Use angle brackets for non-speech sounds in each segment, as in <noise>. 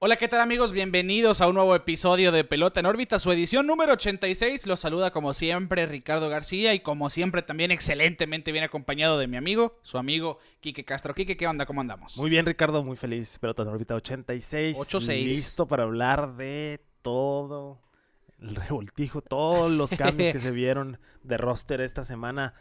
Hola, ¿qué tal amigos? Bienvenidos a un nuevo episodio de Pelota en órbita, su edición número 86. Los saluda como siempre Ricardo García y como siempre también excelentemente bien acompañado de mi amigo, su amigo Quique Castro. Quique, ¿qué onda? ¿Cómo andamos? Muy bien, Ricardo, muy feliz. Pelota en órbita 86. 86. Listo para hablar de todo el revoltijo, todos los <laughs> cambios que se vieron de roster esta semana.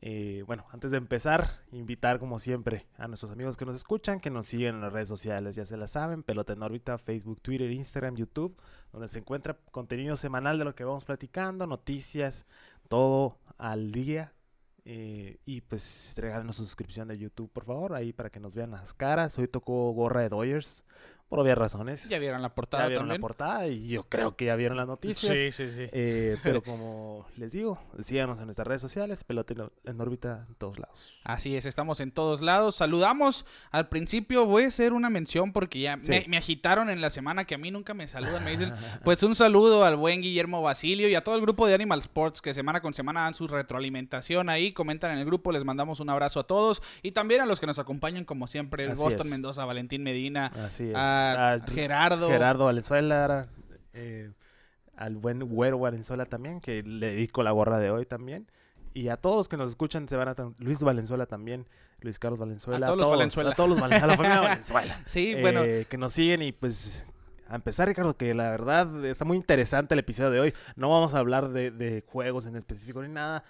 Eh, bueno, antes de empezar, invitar como siempre a nuestros amigos que nos escuchan, que nos siguen en las redes sociales, ya se la saben, Pelota en órbita, Facebook, Twitter, Instagram, YouTube, donde se encuentra contenido semanal de lo que vamos platicando, noticias, todo al día. Eh, y pues regálenos su suscripción de YouTube, por favor, ahí para que nos vean las caras. Hoy tocó gorra de Dodgers, por obvias razones. Ya vieron la portada Ya vieron también. la portada y yo creo que ya vieron las noticias. Sí, sí, sí. Eh, <laughs> pero como les digo, síganos en nuestras redes sociales, pelota en- órbita en todos lados. Así es, estamos en todos lados. Saludamos al principio, voy a hacer una mención porque ya Sí. me, me agitaron en la semana que a mí nunca me saludan. Me dicen, <laughs> pues un saludo al buen Guillermo Basilio y a todo el grupo de Animal Sports que semana con semana dan su retroalimentación ahí, comentan en el grupo, les mandamos un abrazo a todos y también a los que nos acompañan como siempre, el Así Boston es. Mendoza, Valentín Medina, Así es. a Gerardo. Gerardo Valenzuela, eh, al buen Güero Valenzuela también, que le dedico la gorra de hoy también. Y a todos los que nos escuchan, se van a... Luis Valenzuela también, Luis Carlos Valenzuela. A todos los Valenzuela. A todos los Valenzuela, a la <laughs> familia Valenzuela. Sí, eh, bueno, Que nos siguen y pues... A empezar, Ricardo, que la verdad está muy interesante el episodio de hoy. No vamos a hablar de, de juegos en específico ni nada,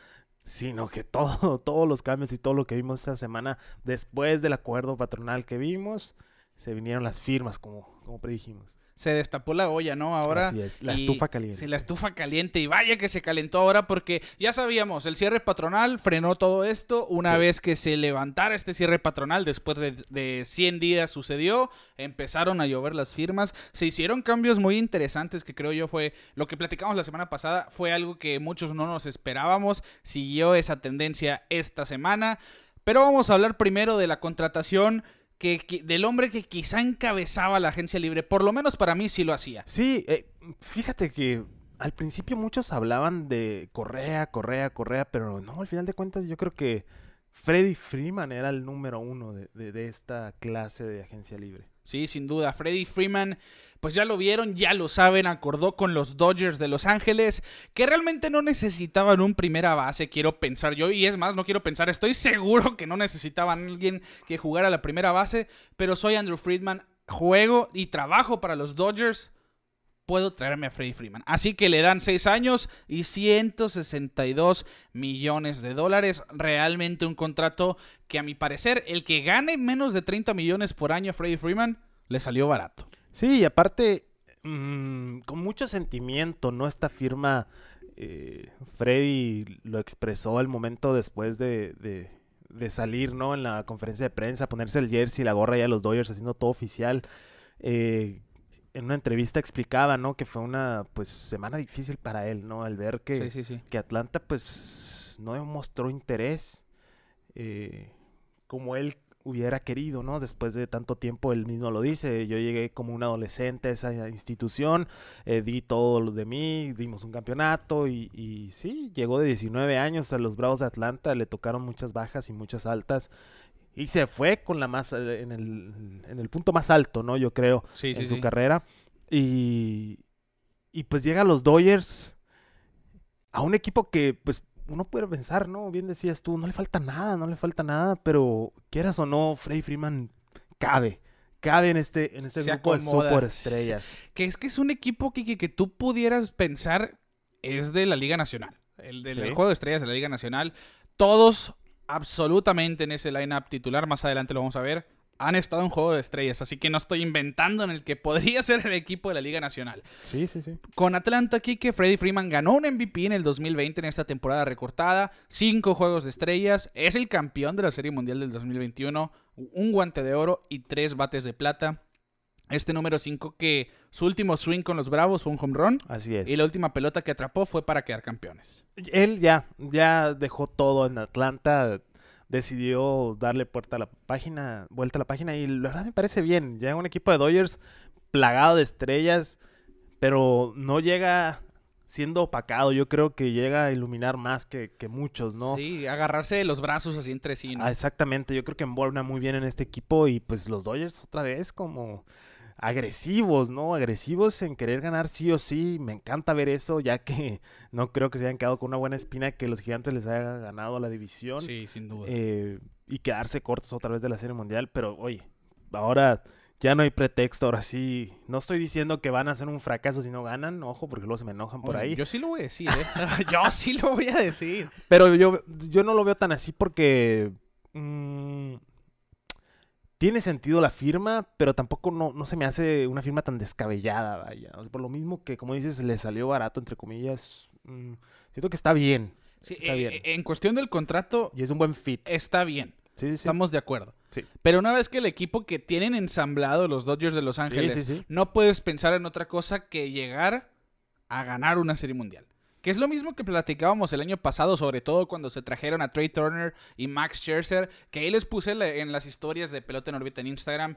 sino que todo, <laughs> todos los cambios y todo lo que vimos esta semana después del acuerdo patronal que vimos, se vinieron las firmas, como, como predijimos. se destapó la olla, ¿no? Ahora Así es, la y- estufa caliente. Sí, la estufa caliente. Y vaya que se calentó ahora porque ya sabíamos, el cierre patronal frenó todo esto. Una Sí. vez que se levantara este cierre patronal, después de, de 100 días sucedió, empezaron a llover las firmas. Se hicieron cambios muy interesantes que creo yo fue lo que platicamos la semana pasada. Fue algo que muchos no nos esperábamos. Siguió esa tendencia esta semana. Pero vamos a hablar primero de la contratación. Que, del hombre que quizá encabezaba la agencia libre, por lo menos para mí sí lo hacía. Sí, eh, fíjate que al principio muchos hablaban de Correa, Correa, Correa, pero no, al final de cuentas yo creo que Freddy Freeman era el número uno de, de- de esta clase de agencia libre. Sí, sin duda. Freddy Freeman, pues ya lo vieron, ya lo saben, acordó con los Dodgers de Los Ángeles, que realmente no necesitaban un primera base, quiero pensar yo, y es más, no quiero pensar, estoy seguro que no necesitaban alguien que jugara la primera base, pero soy Andrew Friedman, juego y trabajo para los Dodgers. Puedo traerme a Freddy Freeman. Así que le dan 6 años y 162 millones de dólares. Realmente un contrato que a mi parecer, el que gane menos de 30 millones por año a Freddy Freeman, le salió barato. Sí, y aparte, mm, con mucho sentimiento, ¿no? Esta firma, eh, Freddy lo expresó al momento después de, de- de salir, ¿no? En la conferencia de prensa, ponerse el jersey, la gorra ya de los Dodgers, haciendo todo oficial. Eh, en una entrevista explicaba, ¿no? Que fue una, pues, semana difícil para él, ¿no? Al ver que, Sí, sí, sí. que Atlanta, pues, no mostró interés eh, como él hubiera querido, ¿no? Después de tanto tiempo, él mismo lo dice, yo llegué como un adolescente a esa institución, eh, di todo lo de mí, dimos un campeonato y, y sí, llegó de 19 años a los Bravos de Atlanta, le tocaron muchas bajas y muchas altas y se fue con la más, eh, en el, en el punto más alto, ¿no? Yo creo Sí, sí, en su sí. carrera. Y, y pues llega a los Dodgers, a un equipo que pues uno puede pensar, ¿no? Bien decías tú, no le falta nada, no le falta nada, pero quieras o no, Freddy Freeman cabe. Cabe en este, en este Se grupo de acomoda. superestrellas. Que es que es un equipo que, que tú pudieras pensar es de la Liga Nacional. El del Sí. juego de estrellas de la Liga Nacional. Todos absolutamente en ese lineup titular, más adelante lo vamos a ver, han estado en juego de estrellas. Así que no estoy inventando en el que podría <laughs> ser el equipo de la Liga Nacional. Sí, sí, sí. Con Atlanta aquí que Freddie Freeman ganó un MVP en el 2020 en esta temporada recortada, cinco juegos de estrellas, es el campeón de la Serie Mundial del 2021, un guante de oro y tres bates de plata. Este número 5 que su último swing con los Bravos fue un home run Así es. y la última pelota que atrapó fue para quedar campeones. Él ya, ya dejó todo en Atlanta. Decidió darle puerta a la página, vuelta a la página. Y la verdad me parece bien. Ya un equipo de Dodgers, plagado de estrellas, pero no llega siendo opacado. Yo creo que llega a iluminar más que, que muchos, ¿no? Sí, agarrarse de los brazos así entre sí, ¿no? Ah, exactamente, yo creo que envuelve muy bien en este equipo y pues los Dodgers otra vez como agresivos, ¿no? Agresivos en querer ganar sí o sí. Me encanta ver eso, ya que <laughs> no creo que se hayan quedado con una buena espina que los gigantes les haya ganado la división. Sí, sin duda. eh, y quedarse cortos otra vez de la Serie Mundial. Pero oye, ahora ya no hay pretexto. Ahora sí, no estoy diciendo que van a ser un fracaso si no ganan. Ojo, porque luego se me enojan por Oye, ahí. Yo sí lo voy a decir, ¿eh? <laughs> <laughs> yo sí lo voy a decir. Pero yo, yo no lo veo tan así porque mm, tiene sentido la firma, pero tampoco no, no se me hace una firma tan descabellada, vaya. O sea, por lo mismo que, como dices, le salió barato, entre comillas, mm, siento que está bien. Sí, Está eh, bien. eh, en cuestión del contrato, Y es un buen fit. está bien. Sí, sí. Estamos de acuerdo. Sí. Pero una vez que el equipo que tienen ensamblado los Dodgers de Los Ángeles, no puedes pensar en otra cosa que llegar a ganar una serie mundial. Que es lo mismo que platicábamos el año pasado, sobre todo cuando se trajeron a Trey Turner y Max Scherzer, que ahí les puse en las historias de Pelota en órbita en Instagram.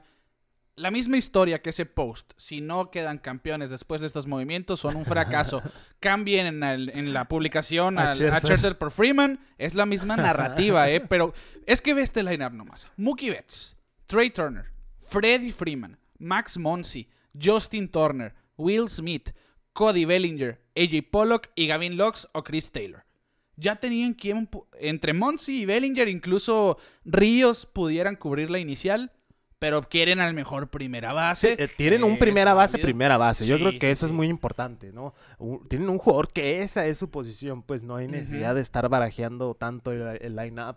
La misma historia que ese post. Si no quedan campeones después de estos movimientos, son un fracaso. <laughs> Cambien en, el- en la publicación A al- a, Scherzer. Scherzer por Freeman. Es la misma narrativa, ¿eh? <laughs> Pero es que ve este lineup nomás. Mookie Betts, Trey Turner, Freddie Freeman, Max Monsi, Justin Turner, Will Smith, Cody Bellinger, AJ Pollock y Gavin Lux o Chris Taylor. Ya tenían quien, entre Monsi y Bellinger, incluso Ríos pudieran cubrir la inicial, pero quieren al mejor primera base. Eh, tienen un Es primera base, válido. primera base. Yo Sí, creo que sí, eso es muy importante, ¿no? Un- tienen un jugador que esa es su posición, pues no hay necesidad de estar barajeando tanto el, el line-up.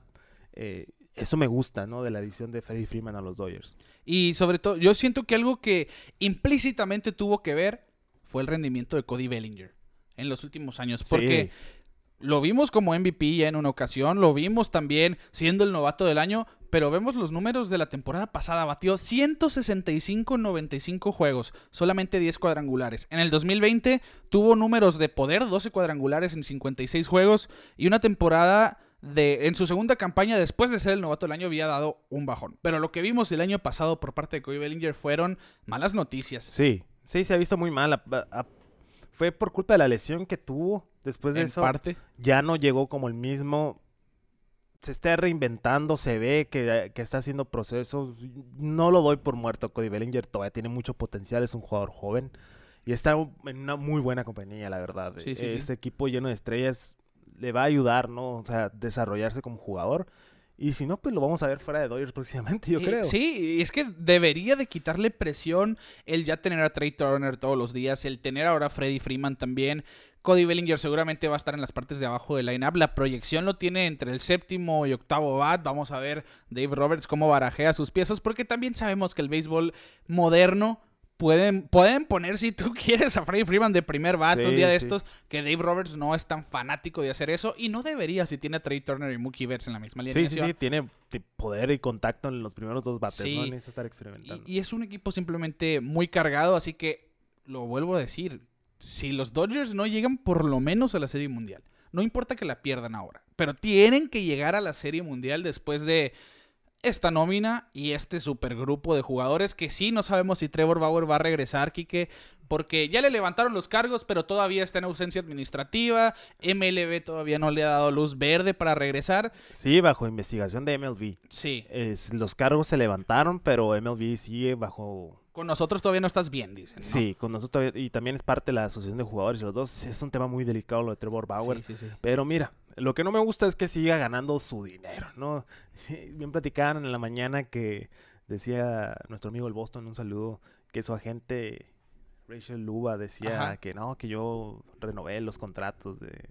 Eh, eso me gusta, ¿no? De la adición de Freddie Freeman a los Dodgers. Y sobre todo, yo siento que algo que implícitamente tuvo que ver fue el rendimiento de Cody Bellinger en los últimos años. Porque lo vimos como MVP ya en una ocasión, lo vimos también siendo el novato del año, pero vemos los números de la temporada pasada. Batió 165 en 95 juegos, solamente 10 cuadrangulares. En el 2020 tuvo números de poder, 12 cuadrangulares en 56 juegos y una temporada de, en su segunda campaña, después de ser el novato del año, había dado un bajón. Pero lo que vimos el año pasado por parte de Cody Bellinger fueron malas noticias. Sí, sí, se ha visto muy mal. A- a- fue por culpa de la lesión que tuvo. Después de en eso, parte. ya no llegó como el mismo. Se está reinventando, se ve que, que está haciendo procesos. No lo doy por muerto. Cody Bellinger todavía tiene mucho potencial, es un jugador joven. Y está en una muy buena compañía, la verdad. Sí, sí, sí. Ese equipo lleno de estrellas le va a ayudar, ¿no? O sea, desarrollarse como jugador. Y si no, pues lo vamos a ver fuera de Dodgers próximamente, yo Eh, creo. Sí, y es que debería de quitarle presión el ya tener a Trey Turner todos los días, el tener ahora a Freddie Freeman también. Cody Bellinger seguramente va a estar en las partes de abajo del line-up. La proyección lo tiene entre el séptimo y octavo bat. Vamos a ver Dave Roberts cómo barajea sus piezas, porque también sabemos que el béisbol moderno pueden, pueden poner, si tú <laughs> quieres, a Freddie Freeman de primer bat un día de sí. estos, que Dave Roberts no es tan fanático de hacer eso y no debería si tiene a Trey Turner y Mookie Betts en la misma línea. Sí, sí, sí, tiene poder y contacto en los primeros dos bates, Sí. no necesita estar experimentando. Y, y es un equipo simplemente muy cargado, así que lo vuelvo a decir. Si los Dodgers no llegan por lo menos a la Serie Mundial, no importa que la pierdan ahora, pero tienen que llegar a la Serie Mundial después de esta nómina y este supergrupo de jugadores que sí no sabemos si Trevor Bauer va a regresar, Quique, porque ya le levantaron los cargos, pero todavía está en ausencia administrativa. MLB todavía no le ha dado luz verde para regresar. Sí, bajo investigación de MLB. Sí, Es- los cargos se levantaron, pero MLB sigue bajo... con nosotros todavía no estás bien, dicen. ¿no? Sí, con nosotros todavía- y también es parte de la asociación de jugadores. Los dos es un tema muy delicado lo de Trevor Bauer. Sí, sí, sí. Pero mira, lo que no me gusta es que siga ganando su dinero, ¿no? <laughs> Bien platicaban en la mañana que decía nuestro amigo el Boston, un saludo, que su agente Rachel Luba decía Ajá. que no, que yo renové los contratos de,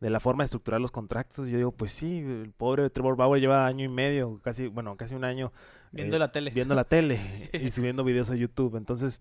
de la forma de estructurar los contratos. Yo digo, pues sí, el pobre Trevor Bauer lleva año y medio, casi, bueno, casi un año Viendo eh, la tele. viendo la tele <laughs> y subiendo videos a YouTube. Entonces,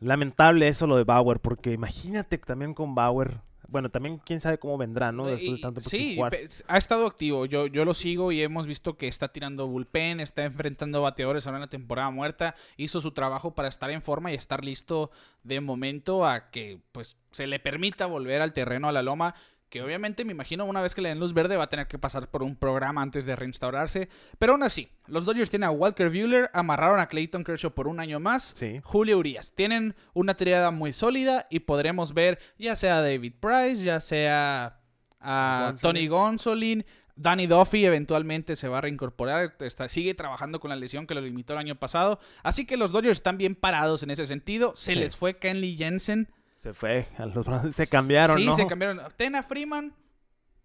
lamentable eso lo de Bauer, porque imagínate también con Bauer, bueno, también quién sabe cómo vendrá, ¿no? Después de tanto sí, jugar. ha estado activo. Yo, yo lo sigo y hemos visto que está tirando bullpen, está enfrentando bateadores ahora en la temporada muerta. Hizo su trabajo para estar en forma y estar listo de momento a que pues se le permita volver al terreno a la loma. Que obviamente me imagino una vez que le den luz verde va a tener que pasar por un programa antes de reinstaurarse. Pero aún así, los Dodgers tienen a Walker Buehler, amarraron a Clayton Kershaw por un año más, Sí. Julio Urias. Tienen una triada muy sólida y podremos ver ya sea David Price, ya sea a Gonsolin. Tony Gonsolin. Danny Duffy eventualmente se va a reincorporar, está- sigue trabajando con la lesión que lo limitó el año pasado. Así que los Dodgers están bien parados en ese sentido. Se Sí. les fue Kenley Jensen. Se fue. A los Bravos se cambiaron, sí, ¿no? se cambiaron. Ten a Freeman,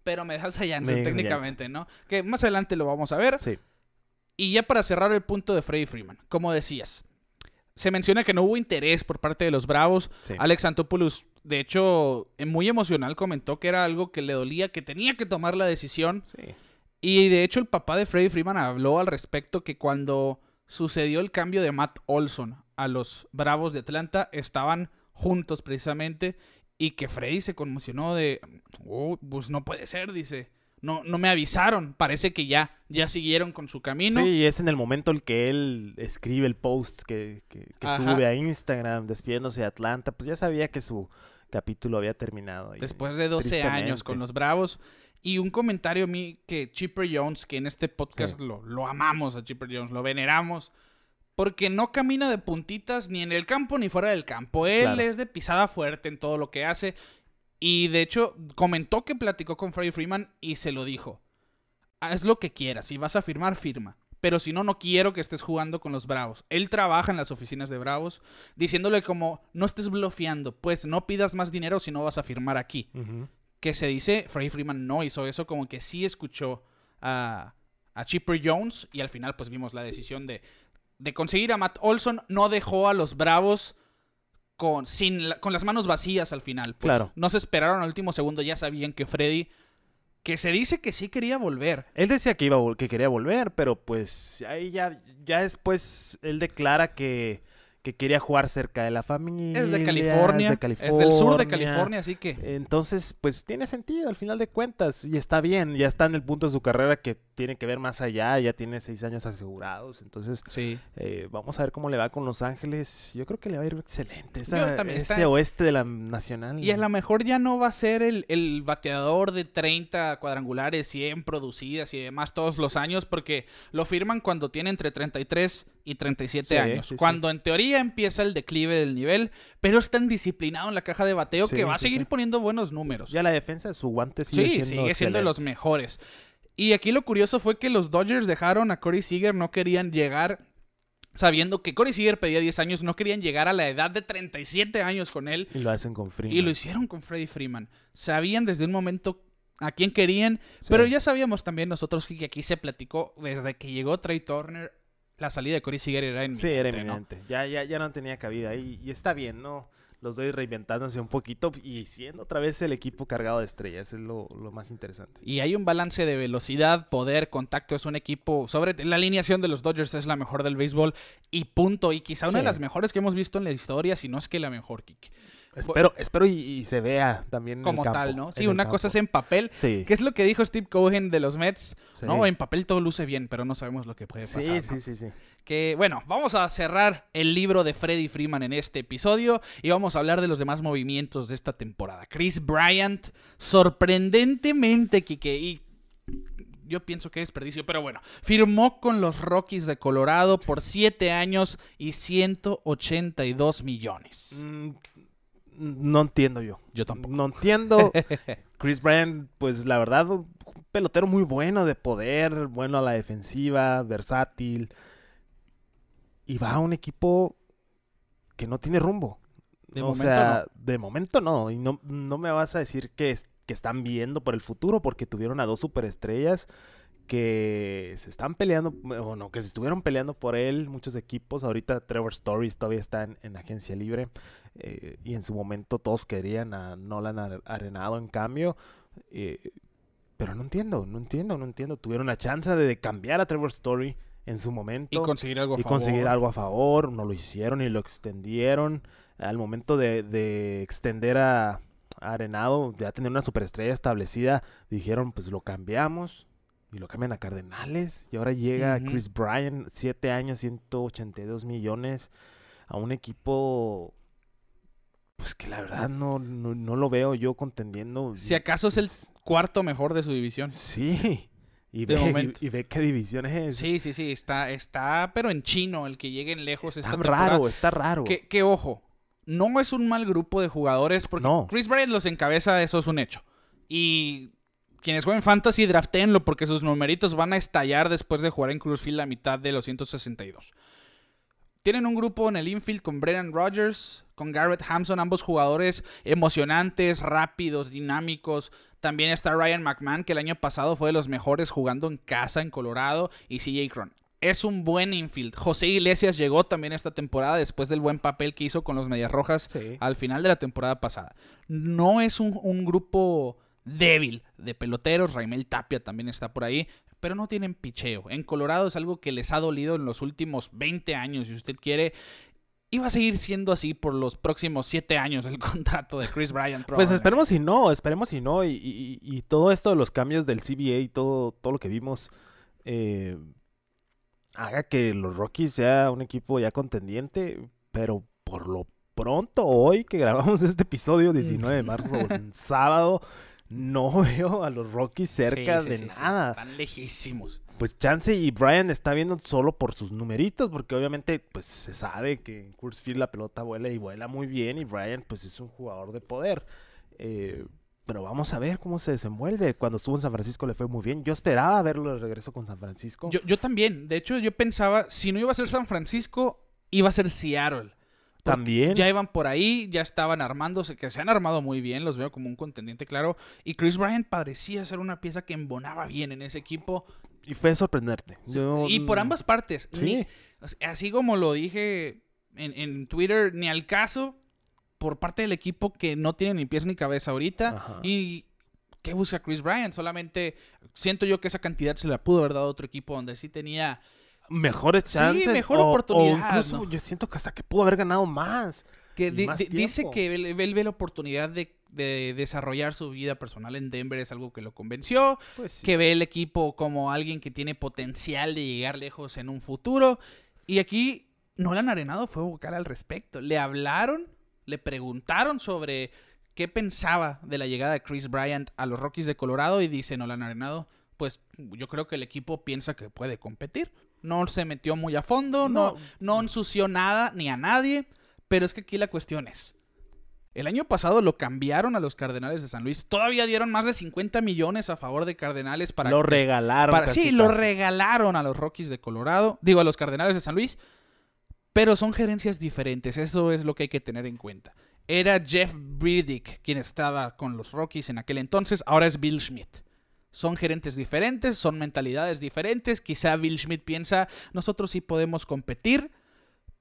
pero me dejas a Jansen Me dejas a técnicamente, ¿no? Que más adelante lo vamos a ver. Sí. Y ya para cerrar el punto de Freddy Freeman, como decías, se menciona que no hubo interés por parte de los Bravos. Sí. Alex Antopoulos, de hecho, eh, muy emocional, comentó que era algo que le dolía, que tenía que tomar la decisión. Sí. Y de hecho, el papá de Freddy Freeman habló al respecto que cuando sucedió el cambio de Matt Olson a los Bravos de Atlanta, estaban juntos precisamente. Y que Freddy se conmocionó de, oh, pues no puede ser, dice. No, no me avisaron. Parece que ya, ya siguieron con su camino. Sí, y es en el momento en que él escribe el post que, que- sube a Instagram despidiéndose de Atlanta, pues ya sabía que su capítulo había terminado. y- después de 12 años con los Bravos. Y un comentario a mí que Chipper Jones, que en este podcast Sí. lo, lo amamos a Chipper Jones, lo veneramos, porque no camina de puntitas ni en el campo ni fuera del campo. Él Claro. es de pisada fuerte en todo lo que hace. Y de hecho, comentó que platicó con Freddie Freeman y se lo dijo. Haz lo que quieras, si vas a firmar, firma. Pero si no, no quiero que estés jugando con los Bravos. Él trabaja en las oficinas de Bravos, diciéndole como, no estés bloqueando, pues no pidas más dinero si no vas a firmar aquí que se dice, Freddie Freeman no hizo eso, como que sí escuchó a, a Chipper Jones y al final pues vimos la decisión de, de conseguir a Matt Olson, no dejó a los Bravos con, sin la- con las manos vacías al final. Pues, Claro. No se esperaron al último segundo, ya sabían que Freddy, que se dice que sí quería volver. Él decía que iba que quería volver, pero pues ahí ya, ya después él declara que, que quería jugar cerca de la familia. Es de California, Es, de es del sur de California. California, así que... Entonces, pues tiene sentido al final de cuentas. Y está bien, ya está en el punto de su carrera que tiene que ver más allá, ya tiene seis años asegurados. Entonces, Sí. eh, vamos a ver cómo le va con Los Ángeles. Yo creo que le va a ir excelente. Esa- también, ese está- oeste de la Nacional. Y a lo mejor ya no va a ser el, el bateador de 30 cuadrangulares, 100 producidas y demás todos los años, porque lo firman cuando tiene entre 33 y 37 Sí, años. sí, cuando en teoría empieza el declive del nivel, pero es tan disciplinado en la caja de bateo que va a seguir poniendo buenos números. Ya la defensa de su guante sigue sí, siendo sigue siendo de los mejores. Y aquí lo curioso fue que los Dodgers dejaron a Corey Seager, no querían llegar sabiendo que Corey Seager pedía 10 años, no querían llegar a la edad de 37 años con él. Y lo hacen con Freeman. Y lo hicieron con Freddie Freeman. Sabían desde un momento a quién querían, Sí. pero ya sabíamos también nosotros que aquí se platicó desde que llegó Trey Turner, la salida de Corey Seager era inminente. Sí, era ¿no? eminente. Ya, ya, ya no tenía cabida. Y, y está bien, ¿no? Los doy reinventándose un poquito y siendo otra vez el equipo cargado de estrellas. Es lo, lo más interesante. Y hay un balance de velocidad, poder, contacto. Es un equipo. Sobre la alineación de los Dodgers es la mejor del béisbol. Y punto. Y quizá una de las mejores que hemos visto en la historia, si no es que la mejor, Kik. Espero, espero y, y se vea también en el Como campo, tal, ¿no? Sí, una cosa es en papel. Sí. Que es lo que dijo Steve Cohen de los Mets. sí. No, en papel todo luce bien, pero no sabemos lo que puede pasar. Sí, ¿no? sí, sí, sí. Que bueno, vamos a cerrar el libro de Freddie Freeman en este episodio y vamos a hablar de los demás movimientos de esta temporada. Chris Bryant, sorprendentemente, Kike, y yo pienso que es desperdicio, pero bueno, firmó con los Rockies de Colorado por 7 años y 182 millones. Mm, no entiendo yo. Yo tampoco. No entiendo. <laughs> Chris Bryant, pues la verdad, un pelotero muy bueno de poder, bueno a la defensiva, versátil. Y va a un equipo que no tiene rumbo. De o momento sea, de momento no. Y no, no me vas a decir que, es- que están viendo por el futuro porque tuvieron a dos superestrellas que se están peleando, bueno, que se estuvieron peleando por él muchos equipos. Ahorita Trevor Stories todavía está en, en agencia libre eh, y en su momento todos querían a Nolan Are- Arenado en cambio. eh, pero no entiendo, no entiendo, no entiendo. Tuvieron la chance de cambiar a Trevor Story en su momento Y conseguir algo a y favor. conseguir algo a favor. No lo hicieron y lo extendieron. Al momento de, de extender a, a Arenado, ya tener una superestrella establecida, dijeron, pues lo cambiamos. Y lo cambian a Cardenales. Y ahora llega Ujú. Chris Bryan, 7 años, 182 millones, a un equipo pues que la verdad no, no, no lo veo yo contendiendo. Si acaso es el Pues, cuarto mejor de su división. Sí. Y De ve, y, y ve qué división es. Sí, sí, sí, está, está, pero en chino, el que lleguen lejos está temporada. raro, está raro. Que, que, ojo, no es un mal grupo de jugadores porque No. Chris Bryant los encabeza, eso es un hecho. Y quienes jueguen Fantasy, draftenlo porque sus numeritos van a estallar después de jugar en Cruisefield la mitad de los 162. Tienen un grupo en el infield con Brennan Rodgers, con Garrett Hampson, ambos jugadores emocionantes, rápidos, dinámicos. También está Ryan McMahon, que el año pasado fue de los mejores jugando en casa en Colorado, y CJ Cron. Es un buen infield. José Iglesias llegó también esta temporada después del buen papel que hizo con los Medias Rojas Sí. al final de la temporada pasada. No es un, un grupo débil de peloteros. Raimel Tapia también está por ahí. Pero no tienen picheo. En Colorado es algo que les ha dolido en los últimos 20 años, si usted quiere. Va a seguir siendo así por los próximos 7 años el <laughs> contrato de Chris Bryant. Pues esperemos si no, esperemos si no. Y, y- y todo esto de los cambios del CBA y todo, todo lo que vimos eh, haga que los Rockies sea un equipo ya contendiente. Pero por lo pronto, hoy que grabamos <laughs> este episodio, 19 de marzo, en <laughs> sábado, no <laughs> veo a los Rockies cerca Sí, sí, de sí, nada. Están lejísimos. Pues Chance y Brian está viendo solo por sus numeritos, porque obviamente pues se sabe que en Coors Field la pelota vuela y vuela muy bien y Brian pues es un jugador de poder. Eh, pero vamos a ver cómo se desenvuelve. Cuando estuvo en San Francisco le fue muy bien. Yo esperaba verlo de regreso con San Francisco. Yo, yo también. De hecho, yo pensaba, si no iba a ser San Francisco, iba a ser Seattle. También. Ya iban por ahí, ya estaban armándose, que se han armado muy bien, los veo como un contendiente claro. Y Chris Bryant parecía ser una pieza que embonaba bien en ese equipo. Y fue sorprenderte. Yo- y por ambas partes. Sí. Ni- así como lo dije en, en Twitter, ni al caso por parte del equipo que no tiene ni pies ni cabeza ahorita. Ajá. Y ¿qué busca Chris Bryant? Solamente siento yo que esa cantidad se la pudo haber dado a otro equipo donde sí tenía Mejores Sí, chances. mejor o- o oportunidad, incluso ¿no? yo siento que hasta que pudo haber ganado más. Que di- más dice que él, él ve la oportunidad de, de desarrollar su vida personal en Denver, es algo que lo convenció, Pues sí. que ve el equipo como alguien que tiene potencial de llegar lejos en un futuro. Y aquí Nolan Arenado fue vocal al respecto. Le hablaron, le preguntaron sobre qué pensaba de la llegada de Chris Bryant a los Rockies de Colorado y dice Nolan Arenado, pues yo creo que el equipo piensa que puede competir. No se metió muy a fondo, no, No. no ensució nada ni a nadie, pero es que aquí la cuestión es, el año pasado lo cambiaron a los Cardenales de San Luis, todavía dieron más de 50 millones a favor de Cardenales para lo que- regalaron. para- casi, sí, lo regalaron a los Rockies de Colorado, digo a los Cardenales de San Luis, pero son gerencias diferentes, eso es lo que hay que tener en cuenta. Era Jeff Briddick quien estaba con los Rockies en aquel entonces, ahora es Bill Schmidt. Son gerentes diferentes, son mentalidades diferentes. Quizá Bill Schmidt piensa, nosotros sí podemos competir,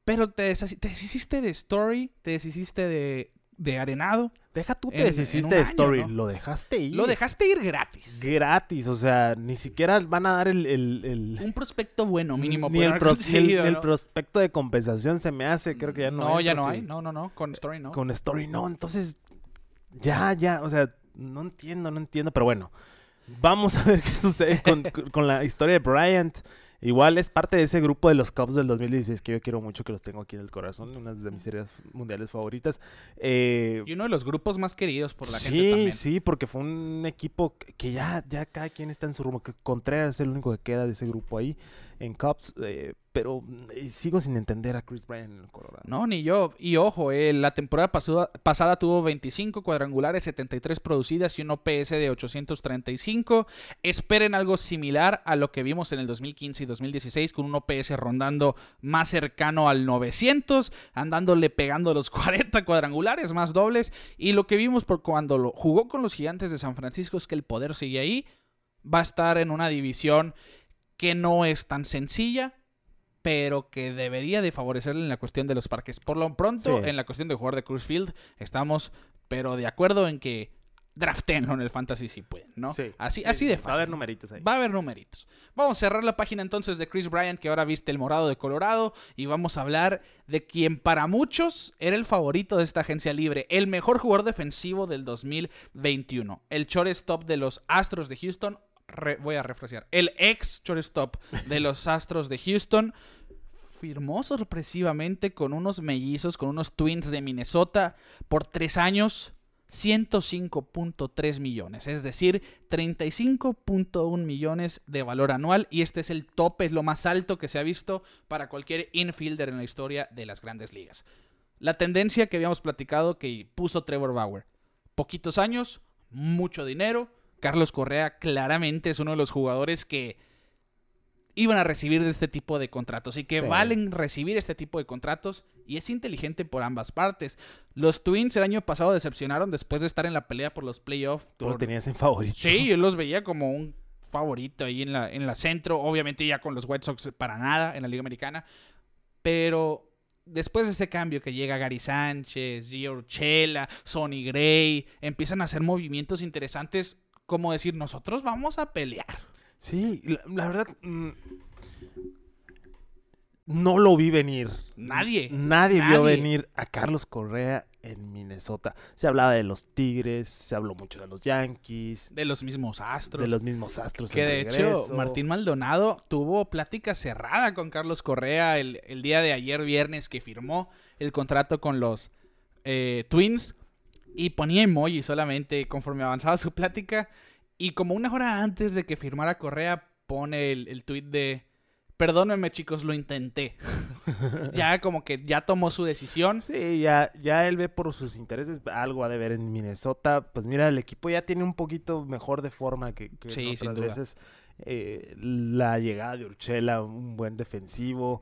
pero te, te deshiciste de Story, te deshiciste de, de Arenado, Deja tú, te en deshiciste de año, Story. ¿no? Lo dejaste ir. lo dejaste ir gratis. gratis, o sea, ni siquiera van a dar el, el- el- Un prospecto bueno, mínimo. ni el, prospecto de compensación se me hace, creo que ya no, No, hay, ya no sí. hay. No, no, no. Con Story no. Con Story no, entonces ya, ya, o sea, no entiendo, no entiendo, pero bueno, vamos a ver qué sucede con, <laughs> con la historia de Bryant. Igual es parte de ese grupo de los Cubs del 2016 que yo quiero mucho, que los tengo aquí en el corazón, una de mis series mundiales favoritas. Eh, Y uno de los grupos más queridos por la sí, gente también. sí, porque fue un equipo que- ya, ya cada quien está en su rumbo. Que Contreras es el único que queda de ese grupo ahí en Cubs, eh, pero eh, sigo sin entender a Chris Bryant en el Colorado. No, ni yo. Y ojo, eh, la temporada pasada, pasada tuvo 25 cuadrangulares, 73 producidas y un OPS de 835. Esperen algo similar a lo que vimos en el 2015 y 2016 con un OPS rondando más cercano al 900, andándole pegando los <laughs> 40 cuadrangulares más dobles. Y lo que vimos por cuando lo jugó con los Gigantes de San Francisco es que el poder sigue ahí. Va a estar en una división que no es tan sencilla, pero que debería de favorecerle en la cuestión de los parques. Por lo pronto, Sí. en la cuestión de jugar de Cruz Field, estamos, pero de acuerdo en que draftenlo en el fantasy si pueden, ¿no? Sí, así, sí, así sí, de Va a fácil. haber numeritos ahí. Va a haber numeritos. Vamos a cerrar la página entonces de Chris Bryant, que ahora viste el morado de Colorado, y vamos a hablar de quien para muchos era el favorito de esta agencia libre, el mejor jugador defensivo del 2021, el shortstop de los Astros de Houston. Re- voy a refrescar. El ex shortstop de los <laughs> Astros de Houston firmó sorpresivamente con unos mellizos, con unos Twins de Minnesota por tres años. 105.3 millones, es decir, 35.1 millones de valor anual y este es el tope, es lo más alto que se ha visto para cualquier infielder en la historia de las grandes ligas. La tendencia que habíamos platicado que puso Trevor Bauer, poquitos años, mucho dinero, Carlos Correa claramente es uno de los jugadores que iban a recibir de este tipo de contratos y que Sí. valen recibir este tipo de contratos y es inteligente por ambas partes. Los Twins el año pasado decepcionaron después de estar en la pelea por los playoffs. Tú los por- tenías en favorito. Sí, yo los veía como un favorito ahí en la, en la centro. Obviamente ya con los White Sox para nada en la Liga Americana. Pero después de ese cambio que llega Gary Sánchez, Gio Urshela, Sonny Gray, empiezan a hacer movimientos interesantes como decir, nosotros vamos a pelear. Sí, la, la verdad. mm, no lo vi venir. Nadie. Nadie, vio venir a Carlos Correa en Minnesota. Se hablaba de los Tigres, se habló mucho de los Yankees, De los mismos astros. de los mismos Astros. Que de hecho. Martín Maldonado tuvo plática cerrada con Carlos Correa el, el día de ayer viernes que firmó el contrato con los eh, Twins y ponía emoji solamente conforme avanzaba su plática. Y como una hora antes de que firmara Correa, pone el, el tweet de: Perdónenme, chicos, lo intenté. <laughs> ya como que ya tomó su decisión. Sí, ya, ya él ve por sus intereses algo ha de ver en Minnesota. Pues mira, el equipo ya tiene un poquito mejor de forma que, que Sí, otras veces. Eh, la llegada de Urchela, un buen defensivo.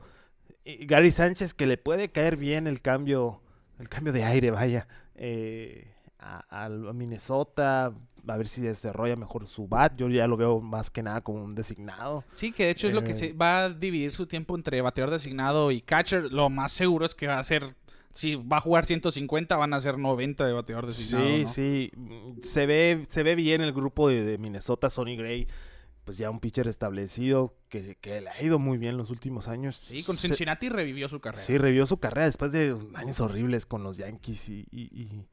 Y Gary Sánchez, que le puede caer bien el cambio, el cambio de aire, vaya, eh, a, a Minnesota. A ver si desarrolla mejor su bat. Yo ya lo veo más que nada como un designado. Sí, que de hecho es lo que Eh, se va a dividir su tiempo entre bateador designado y catcher. Lo más seguro es que va a ser, si va a jugar 150, van a ser 90 de bateador designado. Sí, ¿no? sí. mm, Se ve, se ve bien el grupo de, de Minnesota, Sonny Gray. Pues ya un pitcher establecido que, que le ha ido muy bien los últimos años. Sí, con Se- Cincinnati revivió su carrera. Sí, revivió su carrera después de años horribles con los Yankees y... y- y-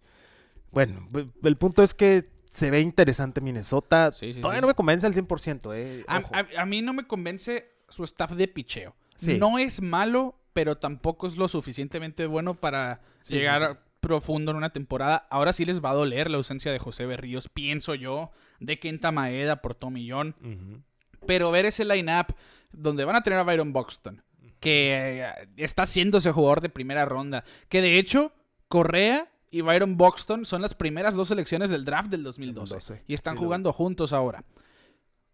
Bueno, el punto es que se ve interesante Minnesota. Sí, sí, Todavía sí. no me convence al 100%, eh. A, a- a mí no me convence su staff de picheo. Sí. No es malo, pero tampoco es lo suficientemente bueno para llegar. Profundo en una temporada. Ahora sí les va a doler la ausencia de José Berríos, pienso yo, de Kenta Maeda por Tomillón. Ujú. Pero ver ese line-up donde van a tener a Byron Buxton, que eh, está siendo ese jugador de primera ronda, que de hecho Correa y Byron Buxton son las primeras dos selecciones del draft del 2012 2012. y están Sí, jugando juntos ahora.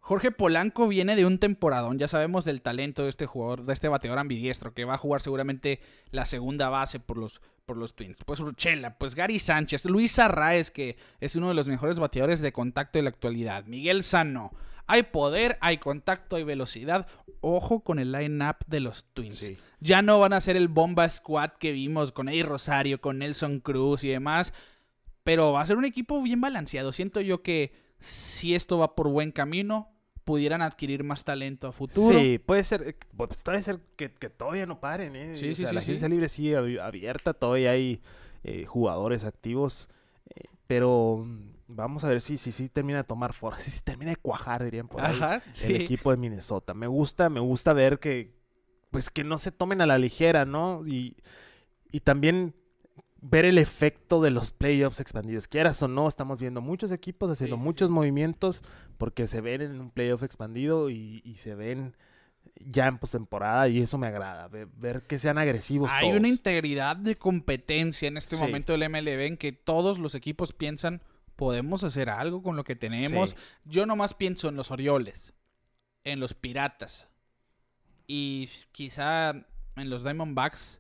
Jorge Polanco viene de un temporadón, ya sabemos del talento de este jugador, de este bateador ambidiestro, que va a jugar seguramente la segunda base por los, por los Twins. Pues Urchela, pues Gary Sánchez, Luis Arraez, que es uno de los mejores bateadores de contacto de la actualidad, Miguel Sano. Hay poder, hay contacto, hay velocidad. Ojo con el line-up de los Twins. Sí. Ya no van a ser el bomba squad que vimos con Eddie Rosario, con Nelson Cruz y demás. Pero va a ser un equipo bien balanceado. Siento yo que si esto va por buen camino, pudieran adquirir más talento a futuro. Sí, puede ser, eh, pues, puede ser que, que todavía no paren, ¿eh? Sí, O sí, sea, sí, La sí. agencia libre sigue abi- abierta, todavía hay eh, jugadores activos, eh, pero mm, vamos a ver si si, si termina de tomar forma, si, si termina de cuajar, dirían por ahí, Ajá, el sí. equipo de Minnesota. Me gusta, me gusta ver que, pues que no se tomen a la ligera, ¿no? Y, y también ver el efecto de los playoffs expandidos. Quieras o no, estamos viendo muchos equipos haciendo Sí, sí, muchos movimientos porque se ven en un playoff expandido y, y se ven ya en postemporada y eso me agrada, ve- ver, que sean agresivos Hay todos. una integridad de competencia en este Sí. momento del MLB en que todos los equipos piensan, podemos hacer algo con lo que tenemos. Yo nomás pienso en los Orioles, en los Piratas y quizá en los Diamondbacks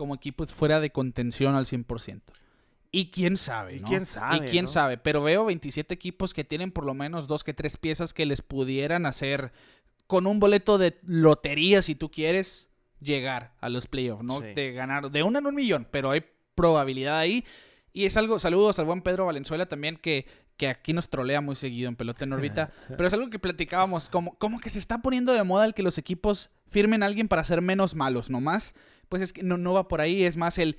como equipos fuera de contención al 100%. Y quién sabe, Y ¿no? quién sabe, Y quién ¿no? sabe, pero veo 27 equipos que tienen por lo menos dos que tres piezas que les pudieran hacer con un boleto de lotería, si tú quieres, llegar a los playoffs, ¿no? Sí. De ganar de una en un millón, pero hay probabilidad ahí. Y es algo, saludos al buen Pedro Valenzuela también, que, que aquí nos trolea muy seguido en pelota en órbita. <laughs> pero es algo que platicábamos, como, como que se está poniendo de moda el que los equipos firmen a alguien para ser menos malos, nomás. Pues es que no, no va por ahí, es más el.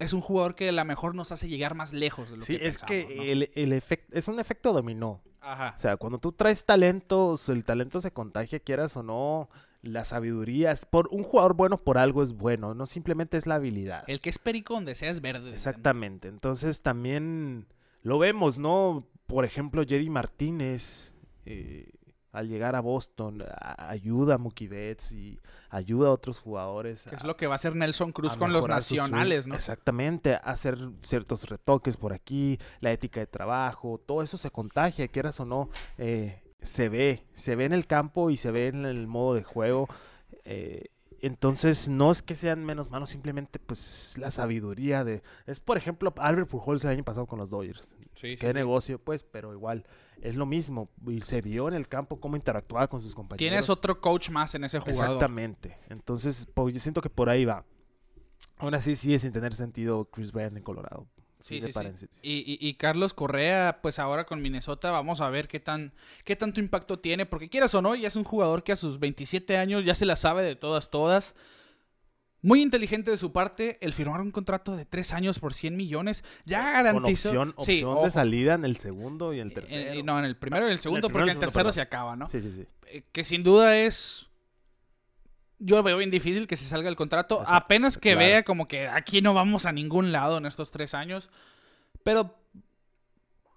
Es un jugador que a lo mejor nos hace llegar más lejos de lo Sí, que es que el, el efecto es un efecto dominó. Ajá. O sea, cuando tú traes talento, el talento se contagia, quieras o no. la sabiduría. Es por un jugador bueno por algo es bueno, no simplemente es la habilidad. El que es perico donde sea es verde. Exactamente. Entonces también lo vemos, ¿no? Por ejemplo, Jedi Martínez, eh, al llegar a Boston, a- ayuda a Mookie Betts y ayuda a otros jugadores. Que es lo que va a hacer Nelson Cruz con los nacionales, ¿no? Exactamente, hacer ciertos retoques por aquí, la ética de trabajo, todo eso se contagia, quieras o no, eh, se ve, se ve en el campo y se ve en el modo de juego. eh, entonces, no es que sean menos malos, simplemente pues la sabiduría de... Es, por ejemplo, Albert Pujols el año pasado con los Dodgers. Sí, Qué negocio, pues, pero igual es lo mismo. Y se vio en el campo cómo interactuaba con sus compañeros. Tienes otro coach más en ese jugador. Exactamente. Entonces, pues, yo siento que por ahí va. Aún así sigue sin tener sentido Chris Bryant en Colorado. Sí, sí, sí. en- Y, y- y Carlos Correa, pues ahora con Minnesota, vamos a ver qué tan qué tanto impacto tiene, porque quieras o no, ya es un jugador que a sus 27 años ya se la sabe de todas, todas. Muy inteligente de su parte el firmar un contrato de 3 años por 100 millones. Ya Con garantizó. opción, Sí, opción ojo. de salida en el segundo y el Eh, tercero. eh, no, en el primero y el segundo, porque el en el tercero perdón. se acaba, ¿no? Sí, sí, sí. Eh, Que sin duda es. Yo veo bien difícil que se salga el contrato. Exacto, Apenas que claro. vea como que aquí no vamos a ningún lado en estos tres años. Pero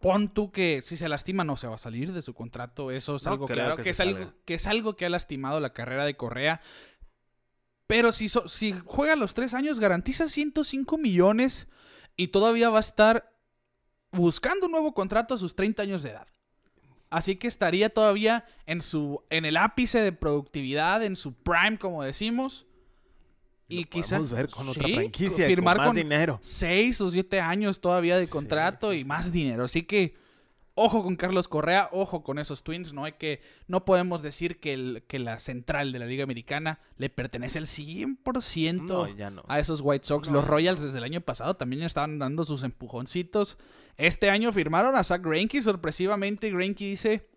pon tú que si se lastima no se va a salir de su contrato. Eso es No algo claro. que Que, es se algo, salga. que es algo que ha lastimado la carrera de Correa. Pero si, so- si juega los tres años, garantiza 105 millones y todavía va a estar buscando un nuevo contrato a sus 30 años de edad. Así que estaría todavía en su en el ápice de productividad, en su prime, como decimos. Y quizás podemos ver con otra sí, franquicia, firmar con más con dinero. 6 o 7 años todavía de contrato sí, y más dinero. Así que ojo con Carlos Correa, ojo con esos Twins. No hay que no podemos decir que, el- que la central de la Liga Americana le pertenece al 100% No, ya no. a esos White Sox. No. Los Royals desde el año pasado también estaban dando sus empujoncitos. Este año firmaron a Zach Greinke. Sorpresivamente, Greinke dice: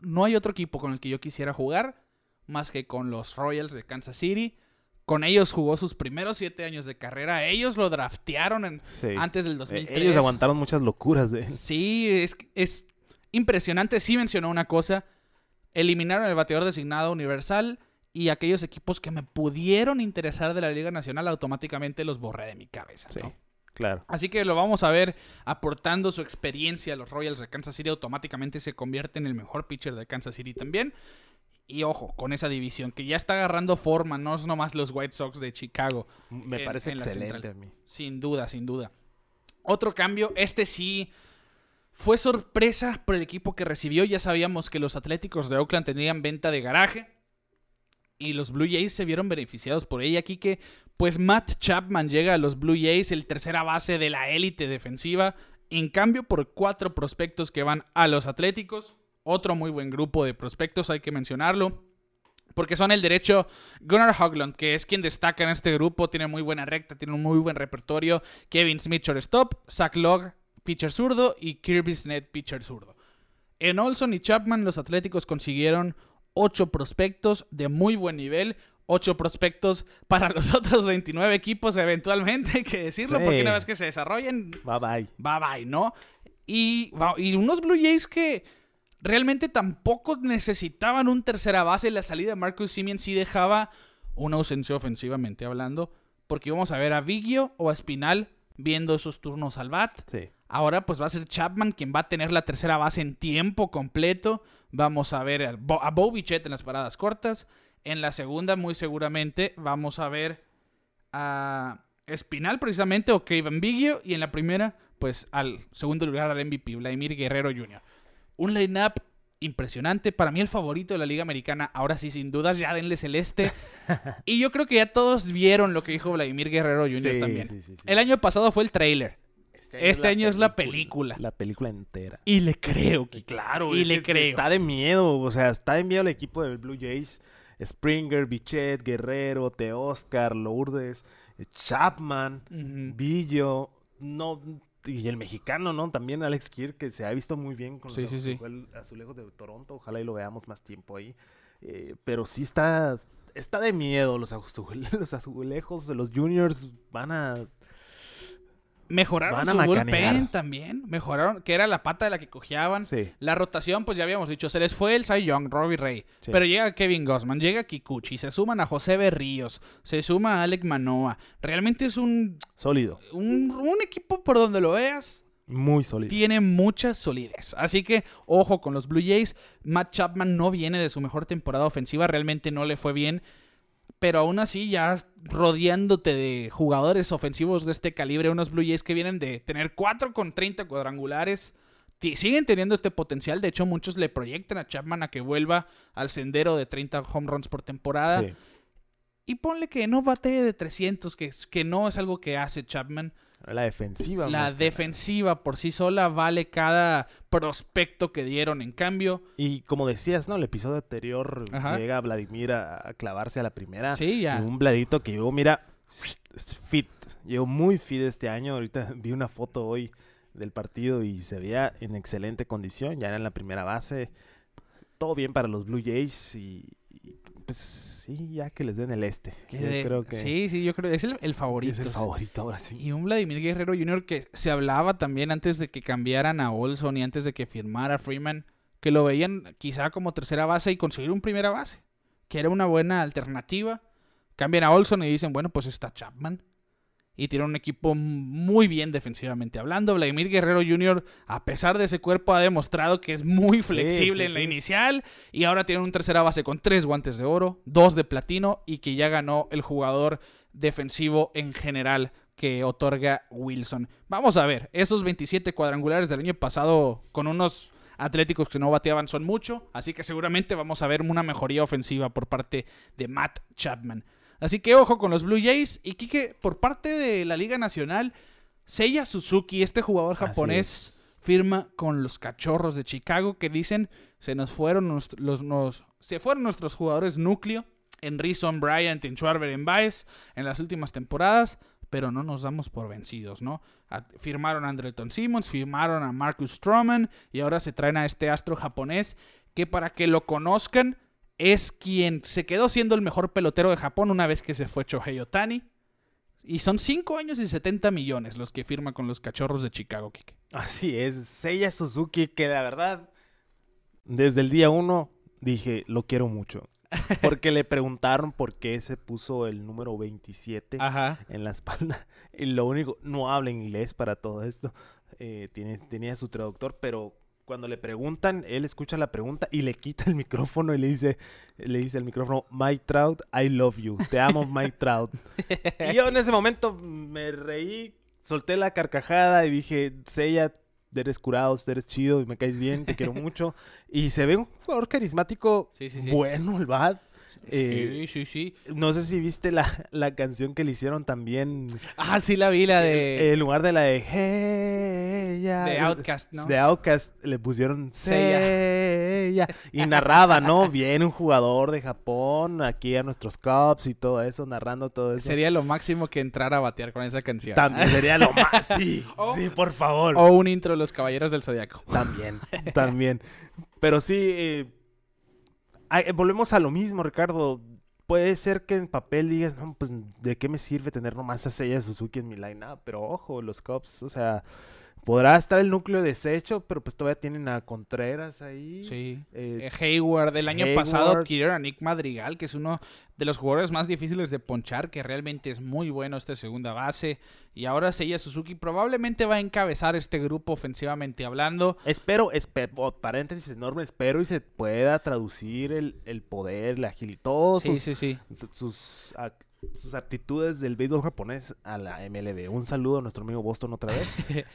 No hay otro equipo con el que yo quisiera jugar más que con los Royals de Kansas City. Con ellos jugó sus primeros siete años de carrera. Ellos lo draftearon en- Sí. antes del Eh, 2003. Ellos aguantaron muchas locuras de él. Sí, es, es impresionante. Sí mencionó una cosa. Eliminaron el bateador designado universal y aquellos equipos que me pudieron interesar de la Liga Nacional automáticamente los borré de mi cabeza. Sí, claro. Así que lo vamos a ver aportando su experiencia a los Royals de Kansas City. Automáticamente se convierte en el mejor pitcher de Kansas City también. Y ojo, con esa división que ya está agarrando forma, no es nomás los White Sox de Chicago. Me en- parece en excelente a mí. Sin duda, sin duda. Otro cambio, este sí fue sorpresa por el equipo que recibió. Ya sabíamos que los Atléticos de Oakland tenían venta de garaje. Y los Blue Jays se vieron beneficiados por ella. Aquí que, pues Matt Chapman llega a los Blue Jays, el tercera base de la élite defensiva. En cambio, por cuatro prospectos que van a los Atléticos. Otro muy buen grupo de prospectos, hay que mencionarlo. Porque son el derecho Gunnar Hoglund, que es quien destaca en este grupo, tiene muy buena recta, tiene un muy buen repertorio. Kevin Smith, shortstop, Zach Logg, pitcher zurdo y Kirby Snett, pitcher zurdo. En Olson y Chapman, los Atléticos consiguieron ocho prospectos de muy buen nivel. Ocho prospectos para los <laughs> otros 29 equipos, eventualmente, hay que decirlo, Sí. porque una vez que se desarrollen, Bye bye. bye bye, ¿no? Y, y unos Blue Jays que realmente tampoco necesitaban un tercera base. La salida de Marcus Simeon sí dejaba una ausencia ofensivamente hablando, porque íbamos a ver a Vigio o a Espinal viendo esos turnos al bat. Sí. Ahora pues va a ser Chapman quien va a tener la tercera base en tiempo completo. Vamos a ver al Bo- a Bo Bichette en las paradas cortas. En la segunda muy seguramente vamos a ver a Espinal precisamente o Kevin Biggio. Y en la primera pues al segundo lugar al MVP, Vladimir Guerrero Jr. Un line-up impresionante. Para mí el favorito de la Liga Americana. Ahora sí, sin dudas, ya denle celeste. <laughs> y yo creo que ya todos vieron lo que dijo Vladimir Guerrero Jr. Sí, también. sí, sí, sí. El año pasado fue el trailer. Este año es la película. La película entera. Y le creo, Y claro, Y es le que creo. Está de miedo, o sea, está de miedo el equipo del Blue Jays. Springer, Bichette, Guerrero, Teoscar, Lourdes, Chapman. Villo, no, y el mexicano, ¿no? También Alex Kirk, que se ha visto muy bien con Sí, los sí, sí. azul- azulejos de Toronto. Ojalá y lo veamos más tiempo ahí. Eh, pero sí está, está de miedo. Los <laughs> azulejos de los juniors van a Mejoraron su macanear. bullpen también. Mejoraron, que era la pata de la que cojeaban. Sí. La rotación, pues ya habíamos dicho, se les fue el Cy Young, Robbie Ray. Sí. Pero llega Kevin Gossman, llega Kikuchi, se suman a José Berríos, se suma a Alec Manoa. Realmente es un, Sólido. un, un equipo por donde lo veas, Muy sólido. tiene mucha solidez. Así que, ojo con los Blue Jays. Matt Chapman no viene de su mejor temporada ofensiva, realmente no le fue bien. Pero aún así, ya rodeándote de jugadores ofensivos de este calibre, unos Blue Jays que vienen de tener 4 con 30 cuadrangulares, siguen teniendo este potencial. De hecho, muchos le proyectan a Chapman a que vuelva al sendero de 30 home runs por temporada. Sí. Y ponle que no batee de 300, que, que no es algo que hace Chapman. La defensiva. La defensiva por sí sola vale cada prospecto que dieron en cambio. Y como decías, ¿no? El episodio anterior Ajá. llega Vladimir a, a clavarse a la primera. Sí, ya. Y un bladito que llegó, mira, fit. Llegó muy fit este año. Ahorita <laughs> vi una foto hoy del partido y se veía en excelente condición. Ya era en la primera base. Todo bien para los Blue Jays y, pues sí, ya que les den el este. Que Yo de- creo que Sí, sí, yo creo que es el, el favorito. es el favorito ahora sí. Y un Vladimir Guerrero Jr. que se hablaba también antes de que cambiaran a Olson y antes de que firmara Freeman, que lo veían quizá como tercera base y conseguir un primera base, que era una buena alternativa. Cambian a Olson y dicen, bueno, pues está Chapman. Y tiene un equipo muy bien defensivamente hablando. Vladimir Guerrero Jr., a pesar de ese cuerpo, ha demostrado que es muy flexible sí, en la inicial. Y ahora tiene un tercera base con tres guantes de oro, dos de platino y que ya ganó el jugador defensivo en general que otorga Wilson. Vamos a ver, esos 27 cuadrangulares del año pasado con unos atléticos que no bateaban son mucho, así que seguramente vamos a ver una mejoría ofensiva por parte de Matt Chapman. Así que ojo con los Blue Jays y Kike, por parte de la Liga Nacional, Seiya Suzuki, este jugador japonés, firma con los Cachorros de Chicago que dicen se nos fueron los, nos- se fueron nuestros jugadores núcleo en Rison Bryant, en Schwarber, en Baez en las últimas temporadas, pero no nos damos por vencidos, ¿no? A- firmaron a Andrelton Simmons, firmaron a Marcus Stroman y ahora se traen a este astro japonés que para que lo conozcan es quien se quedó siendo el mejor pelotero de Japón una vez que se fue Shohei Otani. Y son 5 años y 70 millones los que firma con los cachorros de Chicago, Kike. Así es, Seiya Suzuki, que la verdad, desde el día uno dije, lo quiero mucho. <laughs> Porque le preguntaron por qué se puso el número 27 Ajá. en la espalda. <laughs> Y lo único, no habla inglés para todo esto. eh, tiene, tenía su traductor, pero cuando le preguntan, él escucha la pregunta y le quita el micrófono y le dice, le dice al micrófono, Mike Trout, I love you. Te amo, Mike Trout. y yo en ese momento me reí, solté la carcajada y dije, Seiya, eres curado, eres chido, me caes bien, te quiero mucho. Y se ve un jugador carismático Sí, sí, sí. bueno, el bad. Eh, sí, sí, sí. no sé si viste la, la canción que le hicieron también. Ah, sí la vi, la de, En lugar de la de Hey, de Outcast, ¿no? De Outcast le pusieron Seiya. Y narraba, ¿no? <laughs> Bien un jugador de Japón aquí a nuestros Cubs y todo eso, narrando todo eso. Sería lo máximo que entrar a batear con esa canción. También <laughs> sería lo más. Sí, <laughs> O- sí, por favor. O un intro de los Caballeros del Zodiaco. También, también. Pero sí, eh, volvemos a lo mismo, Ricardo. Puede ser que en papel digas, no, pues, ¿de qué me sirve tener nomás a Seiya Suzuki en mi line-up? Pero ojo, los Cubs, o sea, podrá estar el núcleo deshecho, pero pues todavía tienen a Contreras ahí. Sí. Eh, Eh, Hayward, el año pasado adquirieron a Nick Madrigal, que es uno de los jugadores más difíciles de ponchar, que realmente es muy bueno este segunda base. Y ahora Seiya Suzuki probablemente va a encabezar este grupo ofensivamente hablando. Espero, espe- oh, paréntesis enorme, espero y se pueda traducir el, el poder, la agilidad, todos Sí, sus, sí, sí. sus, ac- sus aptitudes del béisbol japonés a la MLB. Un saludo a nuestro amigo Boston otra vez. <laughs>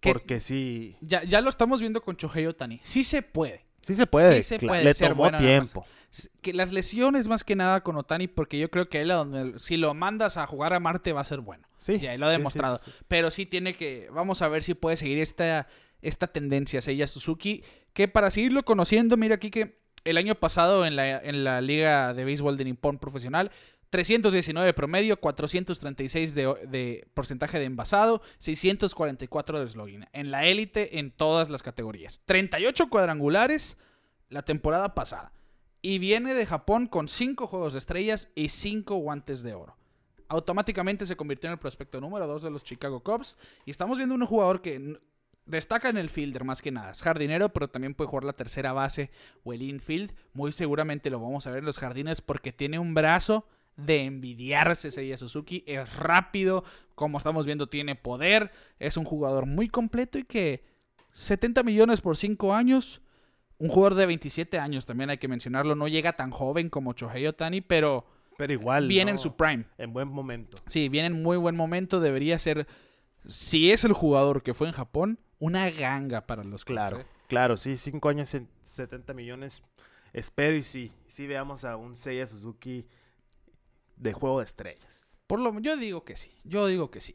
Que- Porque sí, Ya, ya lo estamos viendo con Shohei Otani. Sí se puede. sí se puede. Sí se puede Le ser tomó tiempo. Que las lesiones más que nada con Otani, porque yo creo que él donde si lo mandas a jugar a Marte va a ser bueno. Sí. Y lo ha sí, demostrado. sí, sí. Pero sí tiene que. Vamos a ver si puede seguir esta, esta tendencia, Seiya Suzuki. Que para seguirlo conociendo, mira aquí que el año pasado en la, en la Liga de Béisbol de Nippon Profesional. 319 de promedio, 436 de, de porcentaje de envasado, 644 de slogan. En la élite en todas las categorías. 38 cuadrangulares la temporada pasada. Y viene de Japón con 5 juegos de estrellas y 5 guantes de oro. automáticamente se convirtió en el prospecto número 2 de los Chicago Cubs. Y estamos viendo un jugador que destaca en el fielder más que nada. Es jardinero, pero también puede jugar la tercera base o el infield. Muy seguramente lo vamos a ver en los jardines porque tiene un brazo de envidiarse Seiya Suzuki. Es rápido, como estamos viendo, tiene poder. Es un jugador muy completo y que 70 millones por 5 años. Un jugador de 27 años, también hay que mencionarlo. No llega tan joven como Chohei Otani, pero Pero igual. viene en su prime. En buen momento. Sí, viene en muy buen momento. Debería ser, si es el jugador que fue en Japón, una ganga para los Claro, ¿eh? claro, sí, 5 años en 70 millones. Espero y sí, sí veamos a un Seiya Suzuki de juego de estrellas. Por lo, yo digo que sí. Yo digo que sí.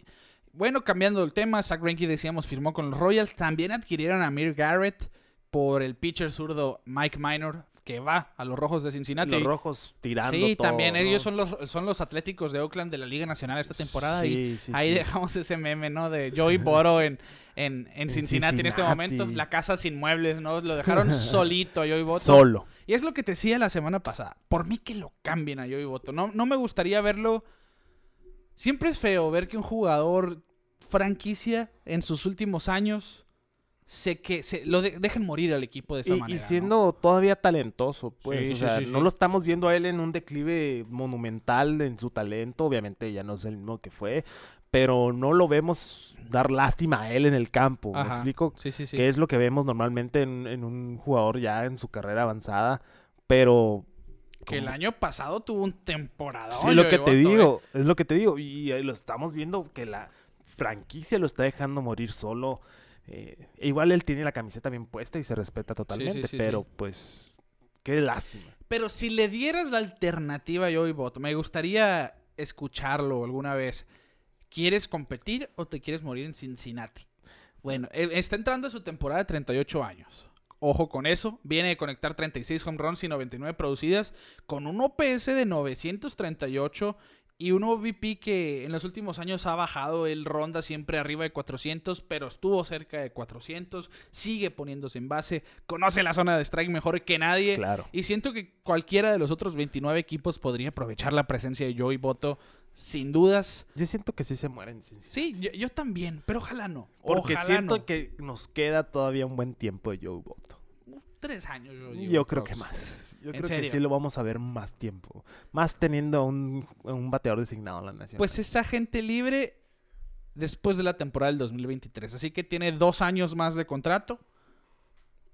Bueno, cambiando el tema, Zach Greinke, decíamos, firmó con los Royals. También adquirieron a Mir Garrett por el pitcher zurdo Mike Minor, que va a los Rojos de Cincinnati. Los rojos tirando Sí, todo, también ¿no? ellos son los, son los Atléticos de Oakland de la Liga Nacional esta temporada. y Sí, sí, ahí sí. dejamos ese meme, ¿no? De Joey Boro en, en, en <laughs> Cincinnati, en este momento. La casa sin muebles, ¿no? Lo dejaron <laughs> solito a Joey Boto. Solo. Y es lo que te decía la semana pasada. Por mí que lo cambien a Joey Boto. No, no me gustaría verlo. Siempre es feo ver que un jugador franquicia en sus últimos años se que se lo de- dejen morir al equipo de esa Y, y manera. ¿no? siendo todavía talentoso, pues. Sí, o sí, sea, sí, no lo estamos viendo a él en un declive monumental en su talento. Obviamente ya no es el mismo que fue. Pero no lo vemos dar lástima a él en el campo. ¿Me Ajá. explico? Sí, sí, sí. Que es lo que vemos normalmente en, en un jugador ya en su carrera avanzada. Pero. Que el año pasado tuvo un temporada. Sí, lo que te digo, es lo que te digo. Y lo estamos viendo que la franquicia lo está dejando morir solo. Eh, igual él tiene la camiseta bien puesta y se respeta totalmente, sí, pero pues qué lástima. Pero si le dieras la alternativa a Joey Boto, me gustaría escucharlo alguna vez. ¿Quieres competir o te quieres morir en Cincinnati? Bueno, eh, está entrando a su temporada de 38 años. Ojo con eso. Viene de conectar 36 home runs y 99 producidas con un OPS de 938 y un OVP que en los últimos años ha bajado. Él ronda siempre arriba de 400, pero estuvo cerca de 400. Sigue poniéndose en base. Conoce la zona de strike mejor que nadie. Claro. Y siento que cualquiera de los otros 29 equipos podría aprovechar la presencia de Joey Boto, sin dudas. Yo siento que sí se mueren. Sí, sí. Yo, yo también, pero ojalá no. Porque Ojalá siento no. que nos queda todavía un buen tiempo de Joe Boto. Tres años, yo Yo, creo que más. Yo ¿En creo serio? que sí lo vamos a ver más tiempo. Más teniendo un, un bateador designado en la nación. Pues es agente libre después de la temporada del 2023. Así que tiene dos años más de contrato.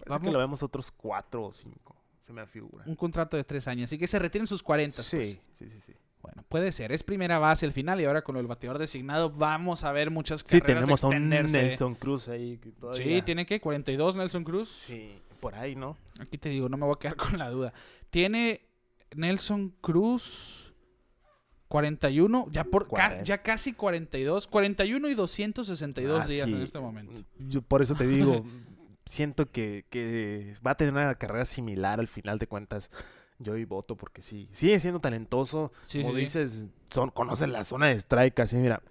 Vamos. que lo vemos otros cuatro o cinco. Se me figura. Un contrato de tres años. Así que se retienen sus 40. Sí, pues. sí, sí, sí. Bueno, puede ser. Es primera base al final y ahora con el bateador designado vamos a ver muchas Sí, carreras tenemos a un. Nelson Cruz ahí. que Sí, todavía- tiene que 42 Nelson Cruz. Sí, por ahí, ¿no? Aquí te digo, no me voy a quedar <laughs> con la duda. Tiene Nelson Cruz 41, ya por ca- ya casi 42, 41 y 262 Ah, días en este momento. Yo por eso te digo, <laughs> siento que, que va a tener una carrera similar al final de cuentas. Yo y voto porque sí, sigue siendo talentoso. Sí, Como sí, sí. dices, son, conoce la zona de strike así, mira,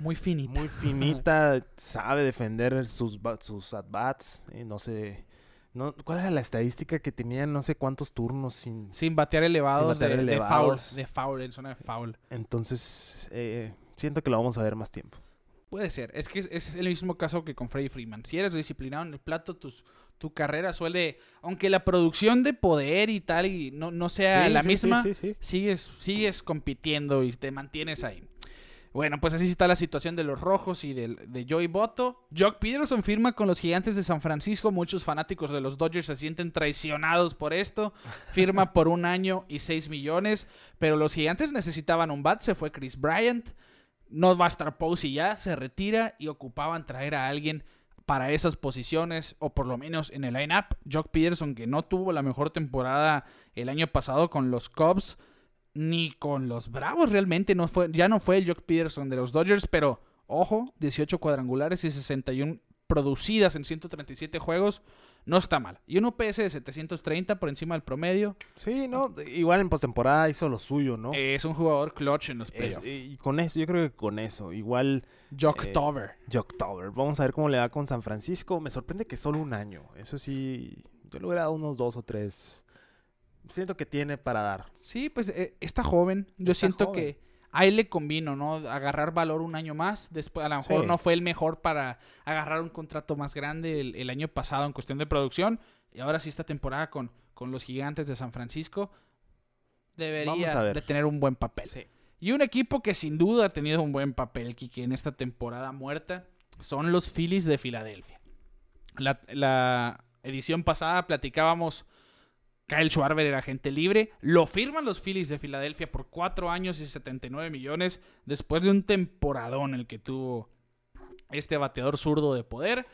Muy finita. muy finita, <laughs> sabe defender sus, sus at-bats. y no sé, no, ¿cuál era la estadística que tenía? No sé cuántos turnos sin... Sin batear elevados, batear de, foul, de foul, en zona de foul. Entonces, eh, siento que lo vamos a ver más tiempo. Puede ser, es que es, es el mismo caso que con Freddy Freeman. Si eres disciplinado en el plato, tus, tu carrera suele, aunque la producción de poder y tal y no, no sea Sí, la sí, misma, sí. sigues, sigues compitiendo y te mantienes ahí. Bueno, pues así está la situación de los rojos y del- de, Joey Boto. Jock Peterson firma con los gigantes de San Francisco. Muchos fanáticos de los Dodgers se sienten traicionados por esto. Firma <laughs> por un año y 6 millones. Pero los gigantes necesitaban un bat. Se fue Chris Bryant. No va a estar Posey ya. Se retira y ocupaban traer a alguien para esas posiciones o por lo menos en el line-up. Jock Peterson, que no tuvo la mejor temporada el año pasado con los Cubs ni con los Bravos realmente no fue ya no fue el Jock Peterson de los Dodgers, pero ojo, 18 cuadrangulares y 61 producidas en 137 juegos, no está mal. Y un OPS de 730 por encima del promedio, Sí, no, igual en postemporada hizo lo suyo, ¿no? es un jugador clutch en los playoffs. y con eso, yo creo que con eso, igual Jock eh. Jocktober. Vamos a ver cómo le va con San Francisco. Me sorprende que solo un año. Eso sí, yo le hubiera dado unos dos o tres. Siento que tiene para dar. Sí, pues eh, está joven. Yo Está siento joven. que ahí le convino, ¿no? Agarrar valor un año más. Después, a lo mejor Sí. no fue el mejor para agarrar un contrato más grande el, el año pasado en cuestión de producción. Y ahora sí esta temporada con, con los gigantes de San Francisco debería a de tener un buen papel. Sí. Y un equipo que sin duda ha tenido un buen papel, Kike, en esta temporada muerta, son los Phillies de Filadelfia. La, la edición pasada platicábamos, Kyle Schwarber era agente libre, lo firman los Phillies de Filadelfia por 4 años y 79 millones, después de un temporadón el que tuvo este bateador zurdo de poder.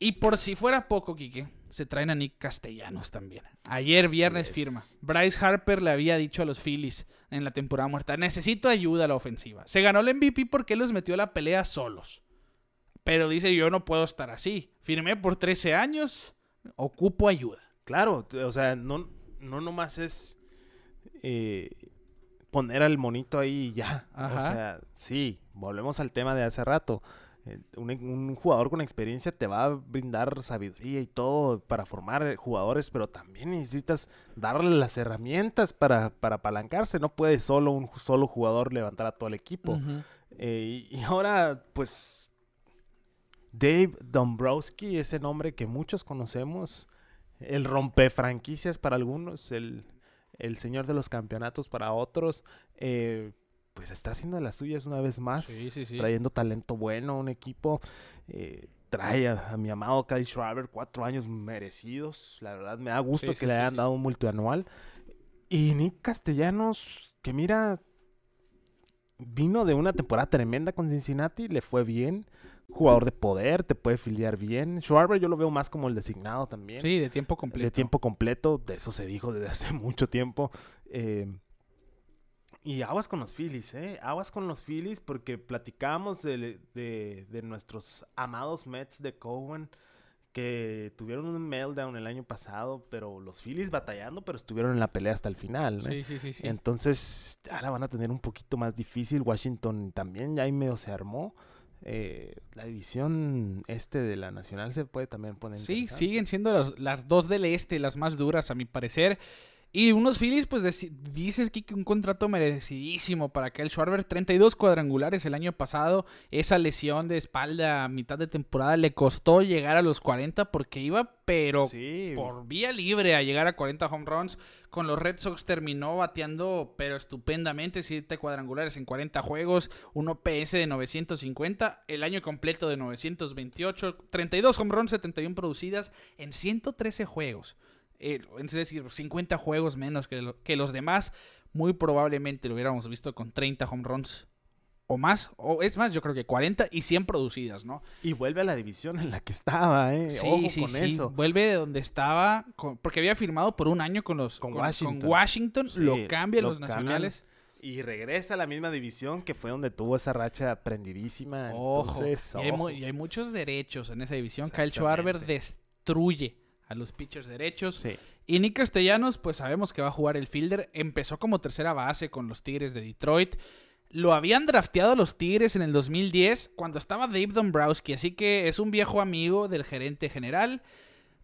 Y por si fuera poco, Quique, se traen a Nick Castellanos también. Ayer viernes es. firma. Bryce Harper le había dicho a los Phillies en la temporada muerta, necesito ayuda a la ofensiva. Se ganó el MVP porque los metió a la pelea solos. Pero dice, yo no puedo estar así. Firmé por 13 años, ocupo ayuda. Claro, o sea, no, no nomás es eh, poner al monito ahí y ya. Ajá. O sea, sí, volvemos al tema de hace rato. Eh, Un, un jugador con experiencia te va a brindar sabiduría y todo para formar eh, jugadores, pero también necesitas darle las herramientas para, para apalancarse. No puede solo un solo jugador levantar a todo el equipo. Eh, y y ahora, pues, Dave Dombrowski, ese nombre que muchos conocemos, el rompe franquicias para algunos, el, el señor de los campeonatos para otros, eh, pues está haciendo las suyas una vez más, Sí, sí, sí. trayendo talento bueno a un equipo. eh, trae a, a mi amado Kyle Schwarber cuatro años merecidos. La verdad, me da gusto que le hayan dado un multianual. Y Nick Castellanos, que mira, vino de una temporada tremenda con Cincinnati, le fue bien. Jugador de poder, te puede filiar bien. Schwarber yo lo veo más como el designado también. Sí, de tiempo completo. De tiempo completo, de eso se dijo desde <laughs> hace mucho tiempo. Eh, y aguas con los Phillies, ¿eh? Aguas con los Phillies porque platicábamos de, de- de nuestros amados Mets de Cohen que tuvieron un meltdown el año pasado, pero los Phillies batallando, pero estuvieron en la pelea hasta el final. ¿eh? Sí, sí, sí, sí. Entonces, ahora van a tener un poquito más difícil. Washington también ya ahí medio se armó. Eh, la división este de la Nacional se puede también poner Sí, siguen siendo las, las dos del este, las más duras a mi parecer. Y unos Phillies, pues dices que un contrato merecidísimo para Kyle Schwarber. 32 cuadrangulares el año pasado. Esa lesión de espalda a mitad de temporada le costó llegar a los 40 porque iba, pero Sí, por vía libre a llegar a 40 home runs. Con los Red Sox terminó bateando, pero estupendamente, 7 cuadrangulares en 40 juegos, un OPS de 950, el año completo de 928, 32 home runs, 71 producidas en 113 juegos. Eh, es decir, 50 juegos menos que, lo- que los demás. Muy probablemente lo hubiéramos visto con 30 home runs o más, o es más, yo creo que 40 y 100 producidas, ¿no? Y vuelve a la división en la que estaba, ¿eh? Sí, Ojo sí, con sí. eso. Vuelve de donde estaba, con- porque había firmado por un año con los Con con, Washington. con Washington, Sí, lo cambian lo los cambian. nacionales. Y regresa a la misma división que fue donde tuvo esa racha prendidísima. Ojo, Entonces, y, hay y hay muchos derechos en esa división. Kyle Schwarber destruye a los pitchers derechos. Sí. Y Nick Castellanos, pues sabemos que va a jugar el fielder. Empezó como tercera base con los Tigres de Detroit. Lo habían drafteado los Tigres en el 2010 cuando estaba Dave Dombrowski. Así que es un viejo amigo del gerente general.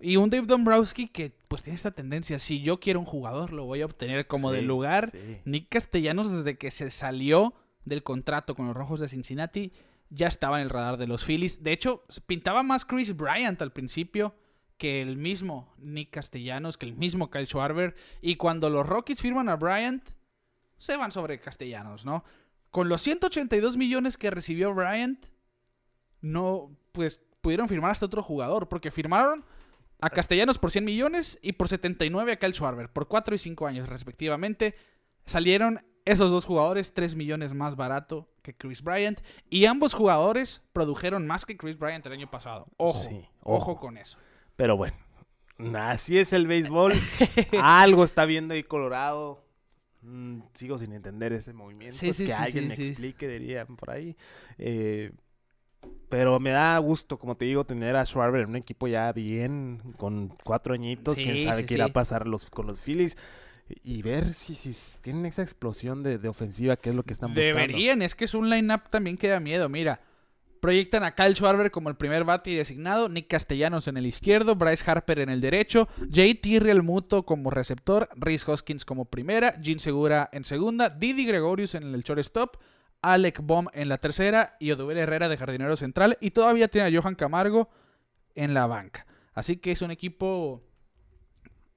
Y un Dave Dombrowski que pues tiene esta tendencia. Si yo quiero un jugador, lo voy a obtener como Sí, del lugar. sí. Nick Castellanos, desde que se salió del contrato con los Rojos de Cincinnati, ya estaba en el radar de los Phillies. De hecho, pintaba más Chris Bryant al principio que el mismo Nick Castellanos, que el mismo Kyle Schwarber. Y cuando los Rockies firman a Bryant, se van sobre Castellanos, ¿no? Con los 182 millones que recibió Bryant, no, pues pudieron firmar hasta otro jugador, porque firmaron a Castellanos por 100 millones y por 79 a Kyle Schwarber, por 4 y 5 años respectivamente. Salieron esos dos jugadores 3 millones más barato que Chris Bryant y ambos jugadores produjeron más que Chris Bryant el año pasado. Ojo, Sí, ojo, ojo. con eso. Pero bueno, así es el béisbol. Algo está viendo ahí Colorado. Mm, sigo sin entender ese movimiento. Sí, es sí, que sí, alguien me explique, dirían por ahí. Eh, pero me da gusto, como te digo, tener a Schwarber en un equipo ya bien, con cuatro añitos. Quién sabe qué irá a pasar los, con los Phillies. Y ver si, tienen esa explosión de, de ofensiva, que es lo que están buscando. Deberían, es que es un line-up también que da miedo. Mira, Proyectan a Kyle Schwarber como el primer bate designado, Nick Castellanos en el izquierdo, Bryce Harper en el derecho, JT Realmuto como receptor, Rhys Hoskins como primera, Gene Segura en segunda, Didi Gregorius en el shortstop, Alec Baum en la tercera y Odubel Herrera de jardinero central y todavía tiene a Johan Camargo en la banca. Así que es un equipo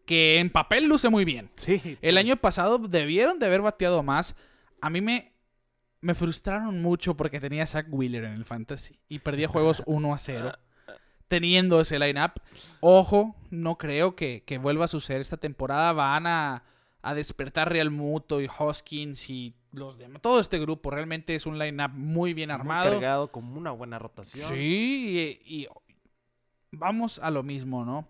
que en papel luce muy bien. Sí. El año pasado debieron de haber bateado más. A mí me, me frustraron mucho porque tenía a Zach Wheeler en el fantasy y perdía juegos <laughs> 1 a 0 teniendo ese lineup. Ojo, no creo que, que vuelva a suceder esta temporada. Van a, a despertar Real Muto y Hoskins y los demás. Todo este grupo realmente es un lineup muy bien Muy armado. cargado, con una buena rotación. Sí, y, y vamos a lo mismo, ¿no?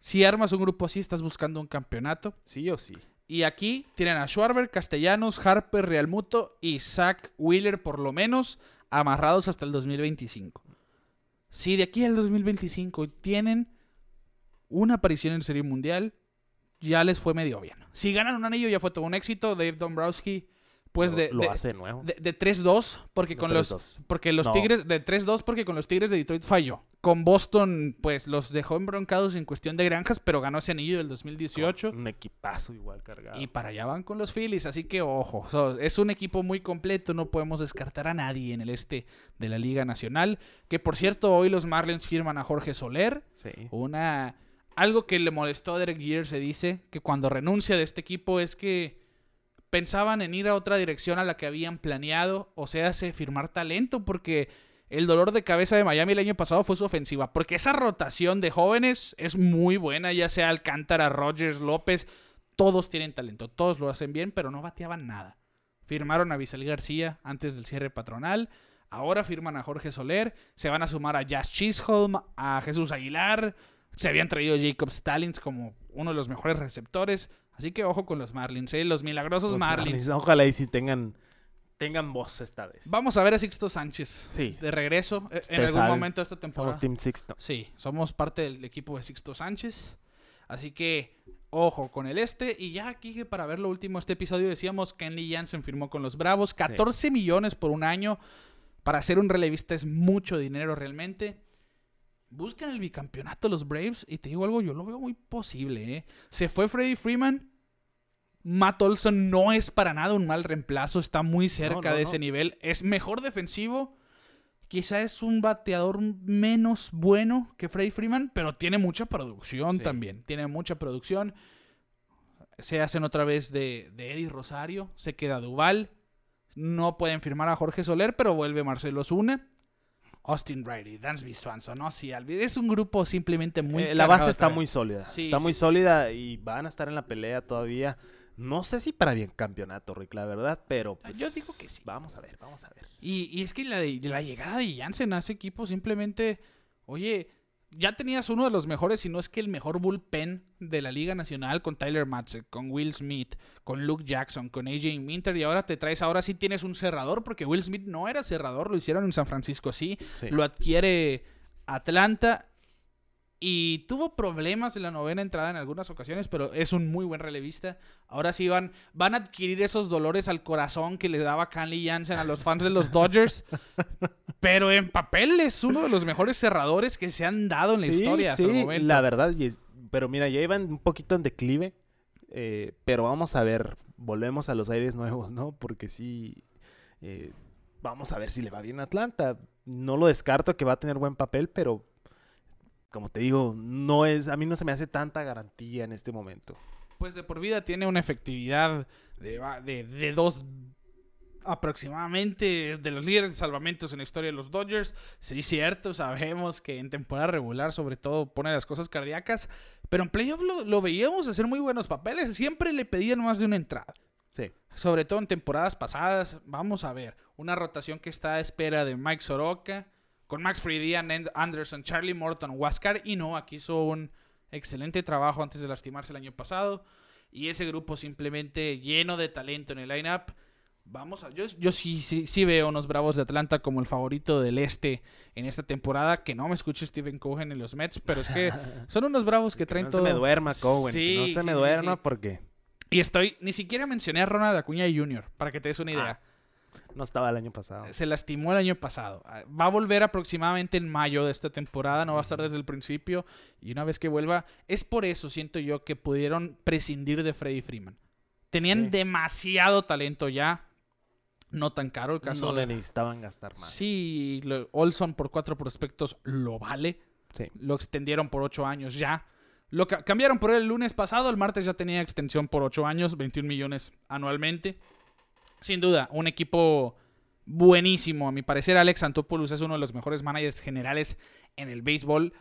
Si armas un grupo así, estás buscando un campeonato. Sí o sí. Y aquí tienen a Schwarber, Castellanos, Harper, Realmuto y Zach Wheeler, por lo menos, amarrados hasta el 2025. Si de aquí al 2025 tienen una aparición en Serie Mundial, ya les fue medio bien. Si ganan un anillo, ya fue todo un éxito. Dave Dombrowski, pues de, lo de- hace nuevo. de- de 3-2, porque De con los 3-2. porque los No. Tigres, de 3-2 porque con los Tigres de Detroit falló. Con Boston, pues los dejó embroncados en cuestión de granjas, pero ganó ese anillo del 2018. Un equipazo igual cargado. Y para allá van con los Phillies, así que ojo, so, es un equipo muy completo, no podemos descartar a nadie en el este de la Liga Nacional. Que por cierto, hoy los Marlins firman a Jorge Soler, Sí. una algo que le molestó a Derek Jeter se dice que cuando renuncia de este equipo es que pensaban en ir a otra dirección a la que habían planeado, o sea, se firmar talento porque el dolor de cabeza de Miami el año pasado fue su ofensiva, porque esa rotación de jóvenes es muy buena, ya sea Alcántara, Rogers, López, todos tienen talento, todos lo hacen bien, pero no bateaban nada. Firmaron a Visal García antes del cierre patronal. Ahora firman a Jorge Soler. Se van a sumar a Jazz Chisholm, a Jesús Aguilar. Se habían traído a Jacob Stallings como uno de los mejores receptores. Así que ojo con los Marlins, ¿eh? los milagrosos Los Marlins. Ojalá y si tengan, tengan voz esta vez. Vamos a ver a Sixto Sánchez Sí. de regreso eh, en algún sabes, momento de esta temporada. Somos Team Sixto. Sí, somos parte del equipo de Sixto Sánchez. Así que, ojo con el este. Y ya aquí, para ver lo último, este episodio decíamos que Kenley Jansen firmó con los Bravos. 14 millones por un año. Para ser un relevista es mucho dinero realmente. Buscan el bicampeonato los Braves. Y te digo algo, yo lo veo muy posible. ¿eh? Se fue Freddie Freeman. Matt Olson no es para nada un mal reemplazo. Está muy cerca no, de no. ese nivel. Es mejor defensivo. Quizá es un bateador menos bueno que Freddie Freeman, pero tiene mucha producción Sí. también. Tiene mucha producción. Se hacen otra vez de, de Eddie Rosario. Se queda Duval. No pueden firmar a Jorge Soler, pero vuelve Marcelo Zuna. Austin Riley, Dansby Swanson, no sí, Albi- Es un grupo simplemente muy. Eh, la base está muy sólida. Sí, está sí. muy sólida y van a estar en la pelea todavía. No sé si para bien campeonato, Rick, la verdad, pero pues, Yo digo que sí. Vamos a ver, vamos a ver. Y, y es que la, de- la llegada de Jansen a ese equipo simplemente, oye, ya tenías uno de los mejores, si no es que el mejor bullpen de la Liga Nacional con Tyler Matzek, con Will Smith, con Luke Jackson, con AJ Minter y ahora te traes, ahora sí tienes un cerrador porque Will Smith no era cerrador, lo hicieron en San Francisco sí, Sí. lo adquiere Atlanta y tuvo problemas en la novena entrada en algunas ocasiones, pero es un muy buen relevista. Ahora sí van, van a adquirir esos dolores al corazón que le daba Canley Jansen a los fans de los Dodgers. <laughs> pero en papel es uno de los mejores cerradores que se han dado en la Sí, historia hasta el sí, momento. la verdad. pero mira, ya iban un poquito en declive. eh, pero vamos a ver, volvemos a los aires nuevos, ¿no? Porque sí, eh, vamos a ver si le va bien a Atlanta. No lo descarto que va a tener buen papel, pero como te digo, no es, a mí no se me hace tanta garantía en este momento. Pues de por vida tiene una efectividad de, de, de dos aproximadamente de los líderes de salvamentos en la historia de los Dodgers. Sí, cierto, sabemos que en temporada regular sobre todo pone las cosas cardíacas, pero en playoff lo, lo veíamos hacer muy buenos papeles. Siempre le pedían más de una entrada. Sí. Sobre todo en temporadas pasadas. Vamos a ver. Una rotación que está a espera de Mike Soroka. Con Max Fried, Ian Anderson, Charlie Morton, Huáscar. Y no, aquí hizo un excelente trabajo antes de lastimarse el año pasado. Y ese grupo simplemente lleno de talento en el lineup. Vamos a. Yo, yo sí, sí, sí veo unos Bravos de Atlanta como el favorito del este en esta temporada. Que no me escuche Steven Cohen en los Mets, pero es que <laughs> son unos Bravos que Que traen no todo. se me duerma, Cohen. que Sí, no se sí, me duerma porque... Y estoy, ni siquiera mencioné a Ronald Acuña Jr., para que te des una idea. No estaba el año pasado. Se lastimó el año pasado. Ah, Va a volver aproximadamente en mayo de esta temporada, no va a estar desde el principio. Y una vez que vuelva, es por eso, siento yo, que pudieron prescindir de Freddy Freeman. Tenían Sí. demasiado talento ya. No tan caro el caso no de... le necesitaban gastar más. Sí, Olson por cuatro prospectos lo vale. Sí. Lo extendieron por ocho años ya. Lo ca- cambiaron por él el lunes pasado. El martes ya tenía extensión por ocho años, 21 millones anualmente. Sin duda, un equipo buenísimo. A mi parecer, Alex Antopoulos es uno de los mejores managers generales en el béisbol.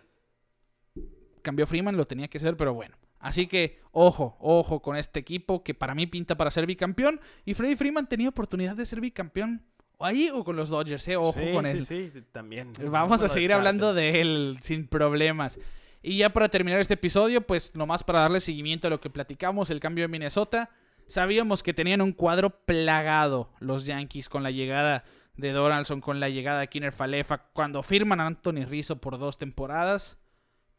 Cambió Freeman, lo tenía que ser, pero bueno. Así que, ojo, ojo con este equipo que para mí pinta para ser bicampeón. Y Freddy Freeman tenía oportunidad de ser bicampeón. Ahí o con los Dodgers, eh. Ojo Sí, con sí, él. sí, también. Vamos No a seguir hablando de él sin problemas. Y ya para terminar este episodio, pues nomás para darle seguimiento a lo que platicamos, el cambio de Minnesota. Sabíamos que tenían un cuadro plagado los Yankees con la llegada de Donaldson, con la llegada de Kinner Falefa, cuando firman a Anthony Rizzo por dos temporadas.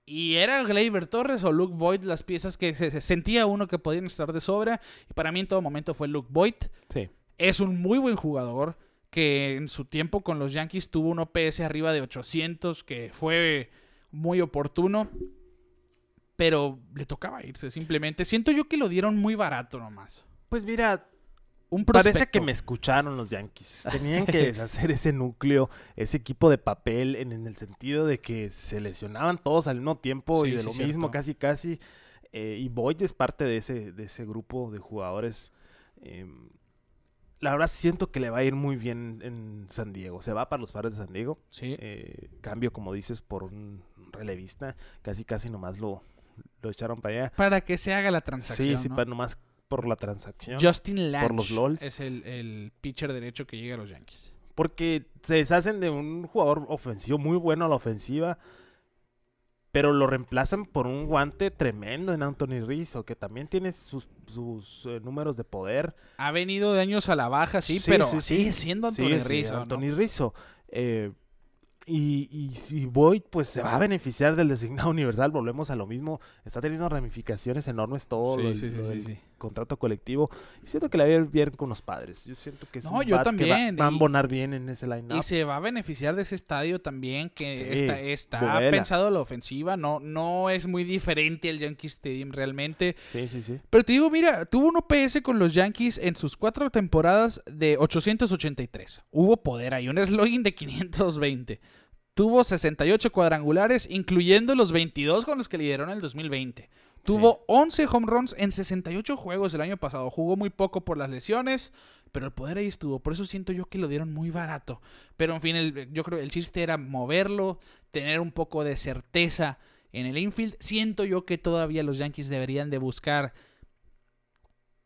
Y era Gleyber Torres o Luke Boyd las piezas que se, se sentía uno que podían estar de sobra. Y para mí en todo momento fue Luke Boyd. Sí. Es un muy buen jugador que en su tiempo con los Yankees tuvo un OPS arriba de 800, que fue muy oportuno. Pero le tocaba irse simplemente. Siento yo que lo dieron muy barato nomás. Pues mira, Un parece que me escucharon los Yankees. <laughs> Tenían que deshacer ese núcleo, ese equipo de papel, en, en el sentido de que se lesionaban todos al mismo tiempo Sí, y de sí, lo cierto. mismo, casi, casi. Eh, y Boyd es parte de ese, de ese grupo de jugadores. em, la verdad siento que le va a ir muy bien en San Diego. Se va para los padres de San Diego. Sí. Eh, cambio, como dices, por un relevista. Casi, casi nomás lo, lo echaron para allá. Para que se haga la Sí, transacción. sí, ¿no? para nomás por la transacción. Justin los LOLs. es el, el pitcher derecho que llega a los Yankees. Porque se deshacen de un jugador ofensivo muy bueno a la ofensiva. Pero lo reemplazan por un guante tremendo en Anthony Rizzo, que también tiene sus, sus, eh, números de poder. Ha venido de años a la baja, sí, Sí, pero sí, sí. sigue siendo Anthony Sí, sí, Rizzo, ¿no? Anthony Rizzo. Eh, y, y si Boyd pues se va a beneficiar del designado <laughs> universal, volvemos a lo mismo. Está teniendo ramificaciones enormes todo Sí, lo, sí, sí, lo sí, del sí. Contrato colectivo. Y siento que le va a ir bien con los padres. Yo siento que es No, un yo bat que va- también, va, a embonar bien en ese line Y se va a beneficiar de ese estadio también, que Sí, está, está pensado la ofensiva, no, no es muy diferente al Yankee Stadium realmente. Sí, sí, sí. Pero te digo, mira, tuvo un OPS con los Yankees en sus cuatro temporadas de 883. Hubo poder ahí, un slugging de 520. Tuvo 68 cuadrangulares, incluyendo los 22 con los que lideró en el 2020. Tuvo 11 home runs en 68 juegos el año pasado. Jugó muy poco por las lesiones, pero el poder ahí estuvo. Por eso siento yo que lo dieron muy barato. Pero en fin, el- yo creo que el chiste era moverlo, tener un poco de certeza en el infield. Siento yo que todavía los Yankees deberían de buscar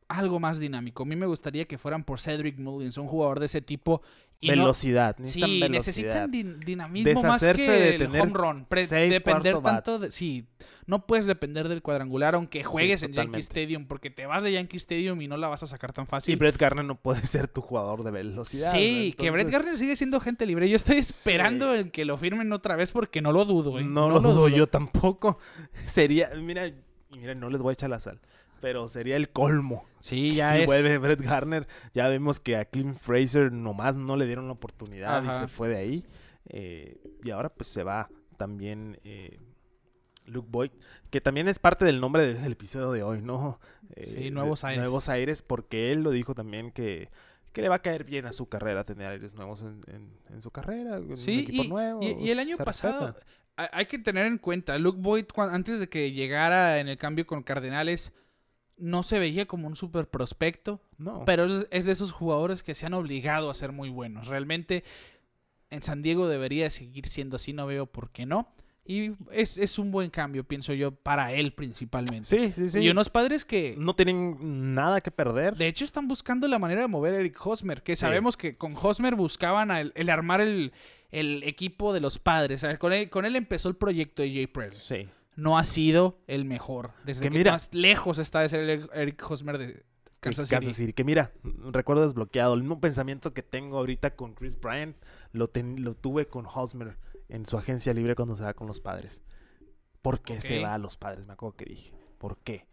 algo más dinámico. A mí me gustaría que fueran por Cedric Mullins, un jugador de ese tipo. Y no- velocidad. Sí, Necesitan velocidad. necesitan din- dinamismo más que de el tener home run. Depender tanto de... Sí, no puedes depender del cuadrangular aunque juegues en Yankee. Stadium porque te vas de Yankee Stadium y no la vas a sacar tan Y fácil. Brett Garner no puede ser tu jugador de velocidad. sí, ¿no? que Brett Garner sigue siendo gente libre. Yo estoy esperando el que lo firmen otra vez porque no lo dudo. ¿eh? No, lo dudo yo tampoco. <laughs> Sería, mira, y mira, no les voy a echar la sal. Pero sería el colmo. Sí, <laughs> ya si es. vuelve Brett Garner, ya vemos que a Clint Fraser nomás no le dieron la oportunidad y se fue de ahí. Eh, y ahora pues se va también eh, Luke Boyd, que también es parte del nombre del, del episodio de hoy, ¿no? Eh, Sí, Nuevos Aires. Nuevos Aires, porque él lo dijo también que, que le va a caer bien a su carrera tener aires nuevos en, en- en su carrera, en un Sí, equipo y, nuevo. y- y el año pasado, hay que tener en cuenta, Luke Boyd, antes de que llegara en el cambio con Cardenales, no se veía como un super prospecto, No. pero es, es de esos jugadores que se han obligado a ser muy buenos. Realmente en San Diego debería seguir siendo así, no veo por qué no. Y es, es un buen cambio, pienso yo, para él principalmente. Sí, sí, sí. Y unos padres que, No tienen nada que perder. de hecho, están buscando la manera de mover a Eric Hosmer, que Sí. sabemos que con Hosmer buscaban el, el armar el, el equipo de los padres. O sea, con, él, con él empezó el proyecto de Jay Presley. Sí. No ha sido el mejor. Desde Que que, mira- más lejos está de ser el Eric Hosmer de Kansas City. Kansas City. Que mira, recuerdo desbloqueado. El mismo pensamiento que tengo ahorita con Chris Bryant lo, ten- lo tuve con Hosmer en su agencia libre cuando se va con los padres. ¿Por qué se va a los padres? Me acuerdo que dije. ¿Por qué?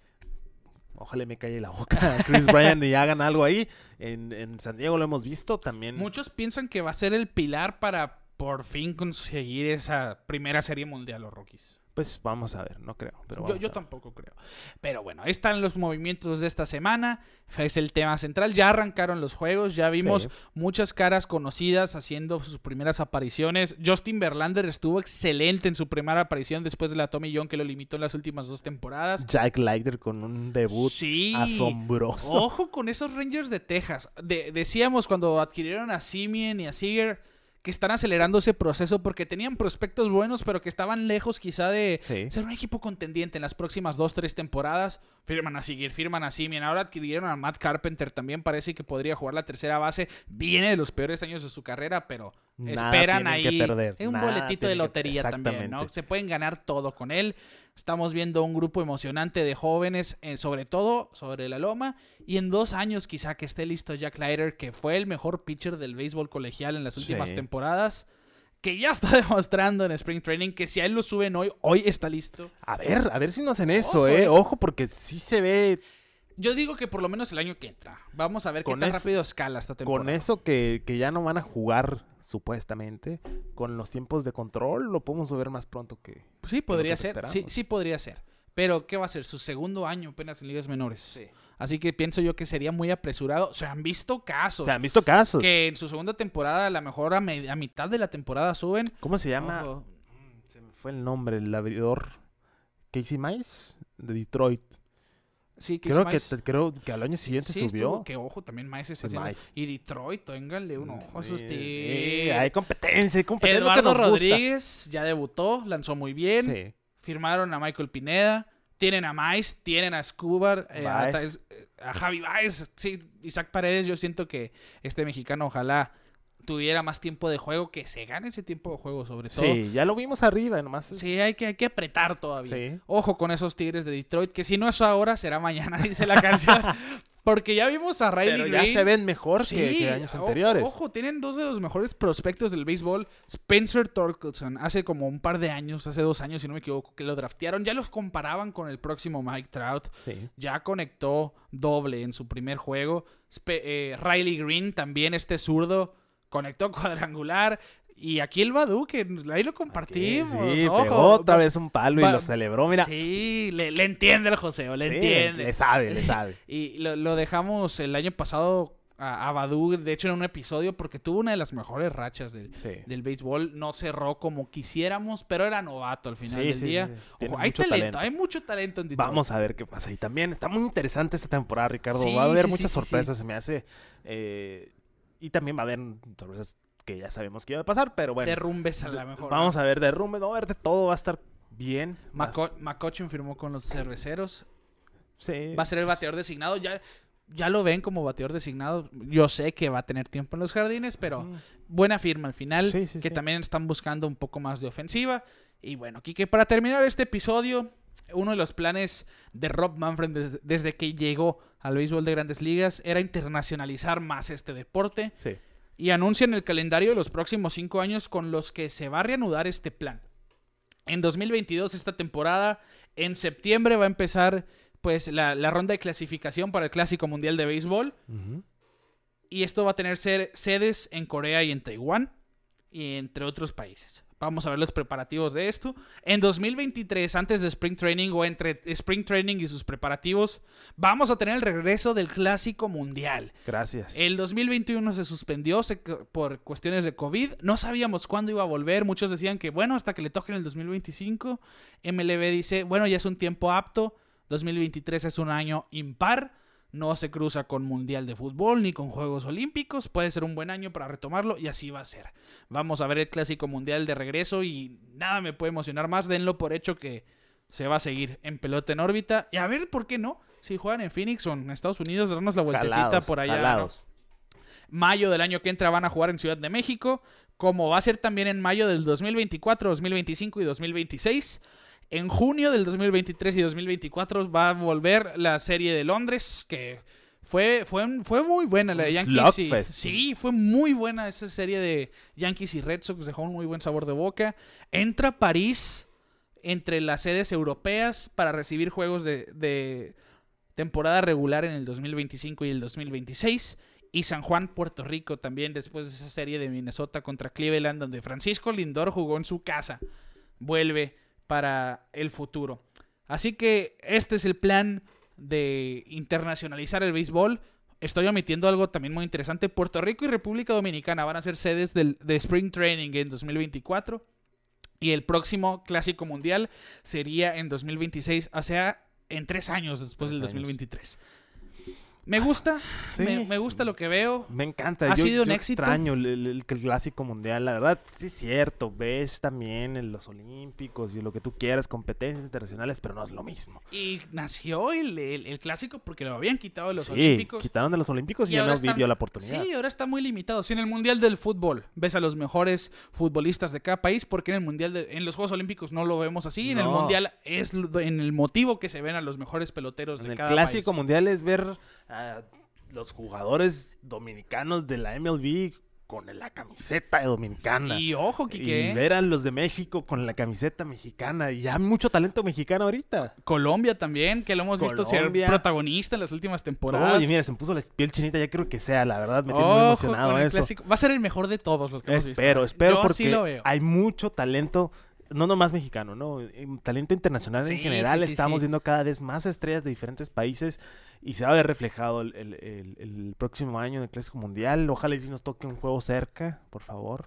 ojalá me calle la boca a Chris Bryan y hagan algo ahí. En, en San Diego lo hemos visto también. Muchos piensan que va a ser el pilar para por fin conseguir esa primera serie mundial los Rockies. Pues vamos a ver, no creo. Pero Yo, yo tampoco creo. Pero bueno, ahí están los movimientos de esta semana. Es el tema central. Ya arrancaron los juegos. Ya vimos Sí. muchas caras conocidas haciendo sus primeras apariciones. Justin Verlander estuvo excelente en su primera aparición después de la Tommy John que lo limitó en las últimas dos temporadas. Jack Leiter con un debut Sí. asombroso. Ojo con esos Rangers de Texas. De- decíamos cuando adquirieron a Simeon y a Seager que están acelerando ese proceso porque tenían prospectos buenos, pero que estaban lejos quizá de Sí. ser un equipo contendiente en las próximas dos, tres temporadas. Firman a Seager, firman a Simeon. Ahora adquirieron a Matt Carpenter. También parece que podría jugar la tercera base. Viene de los peores años de su carrera, pero Nada esperan tienen que ahí. perder, Es un nada boletito de que- lotería también, ¿no? Se pueden ganar todo con él. Estamos viendo un grupo emocionante de jóvenes, eh, sobre todo sobre la loma. Y en dos años quizá que esté listo Jack Leiter, que fue el mejor pitcher del béisbol colegial en las últimas Sí. temporadas. Que ya está <laughs> demostrando en Spring Training que si a él lo suben hoy, hoy está listo. A ver, a ver si no hacen eso, Ojo, eh. eh. Ojo, porque sí se ve Yo digo que por lo menos el año que entra. Vamos a ver Con qué tan es- rápido escala esta temporada. con eso que, que ya no van a jugar, supuestamente. Con los tiempos de control, lo podemos ver más pronto que. Sí, podría que ser. Sí, sí podría ser. Pero, ¿qué va a ser? Su segundo año apenas en ligas menores. Así que pienso yo que sería muy apresurado. Se han visto casos. Se han visto casos. que en su segunda temporada, a lo mejor a, a mitad de la temporada suben. ¿Cómo se llama? Ojo. Se me fue el nombre, el abridor. Casey Mice de Detroit. Sí, Creo que, te- creo que al año siguiente Sí, subió. estuvo- que ojo, también Mice está Sí, haciendo- Mice. Y Detroit, ténganle un ojo a sus Sí, sí, hay competencia, hay competencia. Eduardo gusta. Rodríguez ya debutó, lanzó muy bien. Sí. Firmaron a Michael Pineda. Tienen a Mice, tienen a Scuba, eh, a, Baez. a Javi Baez. Sí, Isaac Paredes, yo siento que este mexicano ojalá tuviera más tiempo de juego, que se gane ese tiempo de juego sobre todo. Sí, ya lo vimos arriba, nomás. Sí, hay que, hay que apretar todavía. Sí. Ojo con esos Tigres de Detroit, que si no es ahora, será mañana, <laughs> dice la canción. Porque ya vimos a Riley Pero ya Green. se ven mejor que- Sí, que, años anteriores. Ojo, tienen dos de los mejores prospectos del béisbol. Spencer Torkelson, hace como un par de años, hace dos años, si no me equivoco, que lo draftearon. Ya los comparaban con el próximo Mike Trout. Sí. Ya conectó doble en su primer juego. Spe- eh, Riley Green, también este zurdo, conectó <laughs> cuadrangular. Y aquí el Badu, que ahí lo compartimos. Sí, ojo. pegó otra vez un palo y lo celebró, mira. Sí, le, le entiende el Joseo, le Sí, entiende. Le sabe, le sabe. <laughs> Y lo, lo dejamos el año pasado a, Badu, de hecho, en un episodio, porque tuvo una de las mejores rachas del, Sí. del béisbol. No cerró como quisiéramos, pero era novato al final Sí, del sí, día. sí. Ojo, hay talento, talento. hay mucho talento en Detroit. Vamos a ver qué pasa. Y también está muy interesante esta temporada, Ricardo. Va a haber muchas sorpresas, se me hace. eh, y también va a haber sorpresas que ya sabemos que iba a pasar, pero bueno. Derrumbes a la mejor. Vamos a ver derrumbe, vamos a ver de todo, va a estar bien. Maco- firmó con los cerveceros. Sí. Va a ser el bateador designado. Ya, ya lo ven como bateador designado. Yo sé que va a tener tiempo en los jardines, pero Mm. buena firma al final. Sí, sí, que sí. también están buscando un poco más de ofensiva. Y bueno, Kike, para terminar este episodio, uno de los planes de Rob Manfred desde, desde que llegó al béisbol de grandes ligas era internacionalizar más este deporte. Sí. Y anuncian el calendario de los próximos cinco años con los que se va a reanudar este plan. En 2022, esta temporada, en septiembre va a empezar pues la, la ronda de clasificación para el Clásico Mundial de Béisbol. Y esto va a tener ser- sedes en Corea y en Taiwán, y entre otros países. Vamos a ver los preparativos de esto. En 2023, antes de Spring Training o entre Spring Training y sus preparativos, vamos a tener el regreso del Clásico Mundial. Gracias. El 2021 se suspendió se- por cuestiones de COVID. No sabíamos cuándo iba a volver. Muchos decían que, bueno, hasta que le toquen el 2025. MLB dice, bueno, ya es un tiempo apto. 2023 es un año impar. No se cruza con Mundial de Fútbol ni con Juegos Olímpicos. Puede ser un buen año para retomarlo y así va a ser. Vamos a ver el Clásico Mundial de regreso y nada me puede emocionar más. Denlo por hecho que se va a seguir en pelota en órbita. Y a ver, ¿por qué no? Si juegan en Phoenix o en Estados Unidos, darnos la vueltecita Jalados, por allá. Mayo del año que entra van a jugar en Ciudad de México, como va a ser también en mayo del 2024, 2025 y 2026. En junio del 2023 y 2024 va a volver la serie de Londres, que fue, fue, fue muy buena la de Yankees. y- sí, fue muy buena esa serie de Yankees y Red Sox, dejó un muy buen sabor de boca. Entra París entre las sedes europeas para recibir juegos de, de temporada regular en el 2025 y el 2026. Y San Juan, Puerto Rico también, después de esa serie de Minnesota contra Cleveland, donde Francisco Lindor jugó en su casa. Vuelve para el futuro. Así que este es el plan de internacionalizar el béisbol. Estoy omitiendo algo también muy interesante. Puerto Rico y República Dominicana van a ser sedes del, de Spring Training en 2024. Y el próximo Clásico Mundial sería en 2026, o sea, en tres años después del 2023. Me gusta, Sí. me, me gusta lo que veo. Me encanta. Ha yo, sido un yo éxito. extraño el, el- el clásico mundial, la verdad, sí es cierto. Ves también en los olímpicos y lo que tú quieras, competencias internacionales, pero no es lo mismo. Y nació el, el- el clásico porque lo habían quitado de los sí, olímpicos. quitaron de los olímpicos y, Y ya no vivió la oportunidad. Sí, ahora está muy limitado. Si en el Mundial del Fútbol ves a los mejores futbolistas de cada país, porque en el Mundial de- en los Juegos Olímpicos no lo vemos así. En el. Mundial es lo- en el motivo que se ven a los mejores peloteros En de el cada clásico país. mundial es ver a los jugadores dominicanos de la MLB con la camiseta dominicana. Y ojo, Y Kike. ver a los de México con la camiseta mexicana. Y hay mucho talento mexicano ahorita. Colombia también, que lo hemos visto ser protagonista en las últimas temporadas. Oye, mira, se me puso la piel chinita. Ya creo que sea, la verdad. Me tiene muy Ojo emocionado eso. Va a ser el mejor de todos los que hemos visto. Espero, espero porque sí lo veo. hay mucho talento, no nomás mexicano, ¿no? Talento internacional Sí, en general. sí, sí, Estamos viendo cada vez más estrellas de diferentes países y se va a ver reflejado el, el- el- el próximo año en el Clásico Mundial. Ojalá y si nos toque un juego cerca, por favor.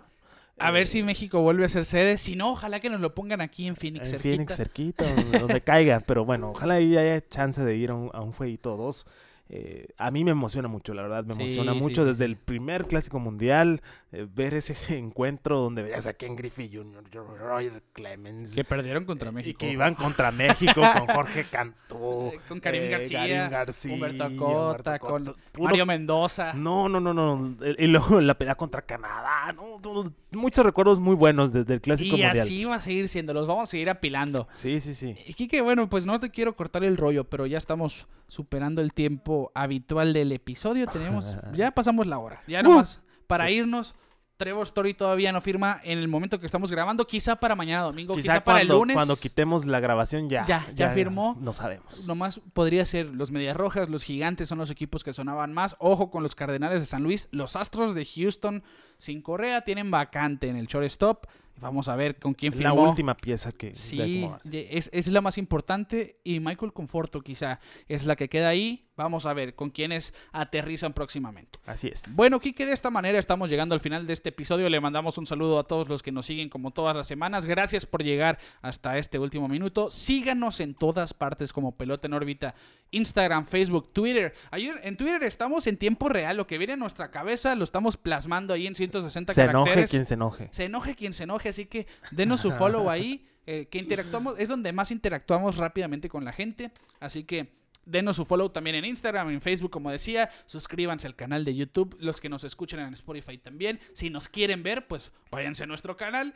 A ver Eh, si México vuelve a ser sede. Si no, ojalá que nos lo pongan aquí en Phoenix. en cerquita. Phoenix, cerquita, donde, donde caiga. <laughs> Pero bueno, ojalá y haya chance de ir a un, a un jueguito o dos. Eh, a mí me emociona mucho, la verdad, me Sí, emociona mucho sí, desde sí. el primer clásico mundial, eh, ver ese <laughs> encuentro donde veías a Ken Griffey Jr., Roger Clemens, Que perdieron contra y México. que iban contra México <laughs> con Jorge Cantú, Eh, con Karim eh, García, Karim García, Humberto Humberto Cota, con Mario Mendoza. No, no, no, no, y luego la pelea contra Canadá, no, no, muchos recuerdos muy buenos desde el clásico y mundial. así va a seguir siendo. Los vamos a seguir apilando. Sí, sí, sí. Y Kike, bueno, pues no te quiero cortar el rollo, pero ya estamos superando el tiempo habitual del episodio. Tenemos, <laughs> ya pasamos la hora. Ya Uh, nomás, para sí. irnos, Trevor Story todavía no firma en el momento que estamos grabando. Quizá para mañana domingo, quizá, Quizá para el lunes. cuando quitemos la grabación ya. Ya, ya firmó. No sabemos. Nomás podría ser los Medias Rojas, los Gigantes son los equipos que sonaban más. Ojo con los Cardenales de San Luis. Los Astros de Houston sin Correa tienen vacante en el shortstop. Vamos a ver con quién Es la firmó. última pieza que. Sí, es, es la más importante y Michael Conforto quizá es la que queda ahí. Vamos a ver con quiénes aterrizan próximamente. Así es. Bueno, Kike, de esta manera estamos llegando al final de este episodio. Le mandamos un saludo a todos los que nos siguen como todas las semanas. Gracias por llegar hasta este último minuto. Síganos en todas partes como Pelota en órbita. Instagram, Facebook, Twitter. Ayer en Twitter estamos en tiempo real. Lo que viene a nuestra cabeza lo estamos plasmando ahí en 160 se enoje caracteres. quien se enoje. Se enoje quien se enoje, así que denos su follow ahí, eh, que interactuamos, es donde más interactuamos rápidamente con la gente, así que denos su follow también en Instagram, en Facebook, como decía, suscríbanse al canal de YouTube, los que nos escuchan en Spotify también, si nos quieren ver, pues váyanse a nuestro canal,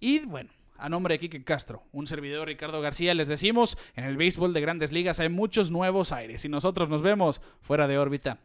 y bueno. A nombre de Kike Castro, un servidor Ricardo García, les decimos, en el béisbol de grandes ligas hay muchos nuevos aires y nosotros nos vemos fuera de órbita.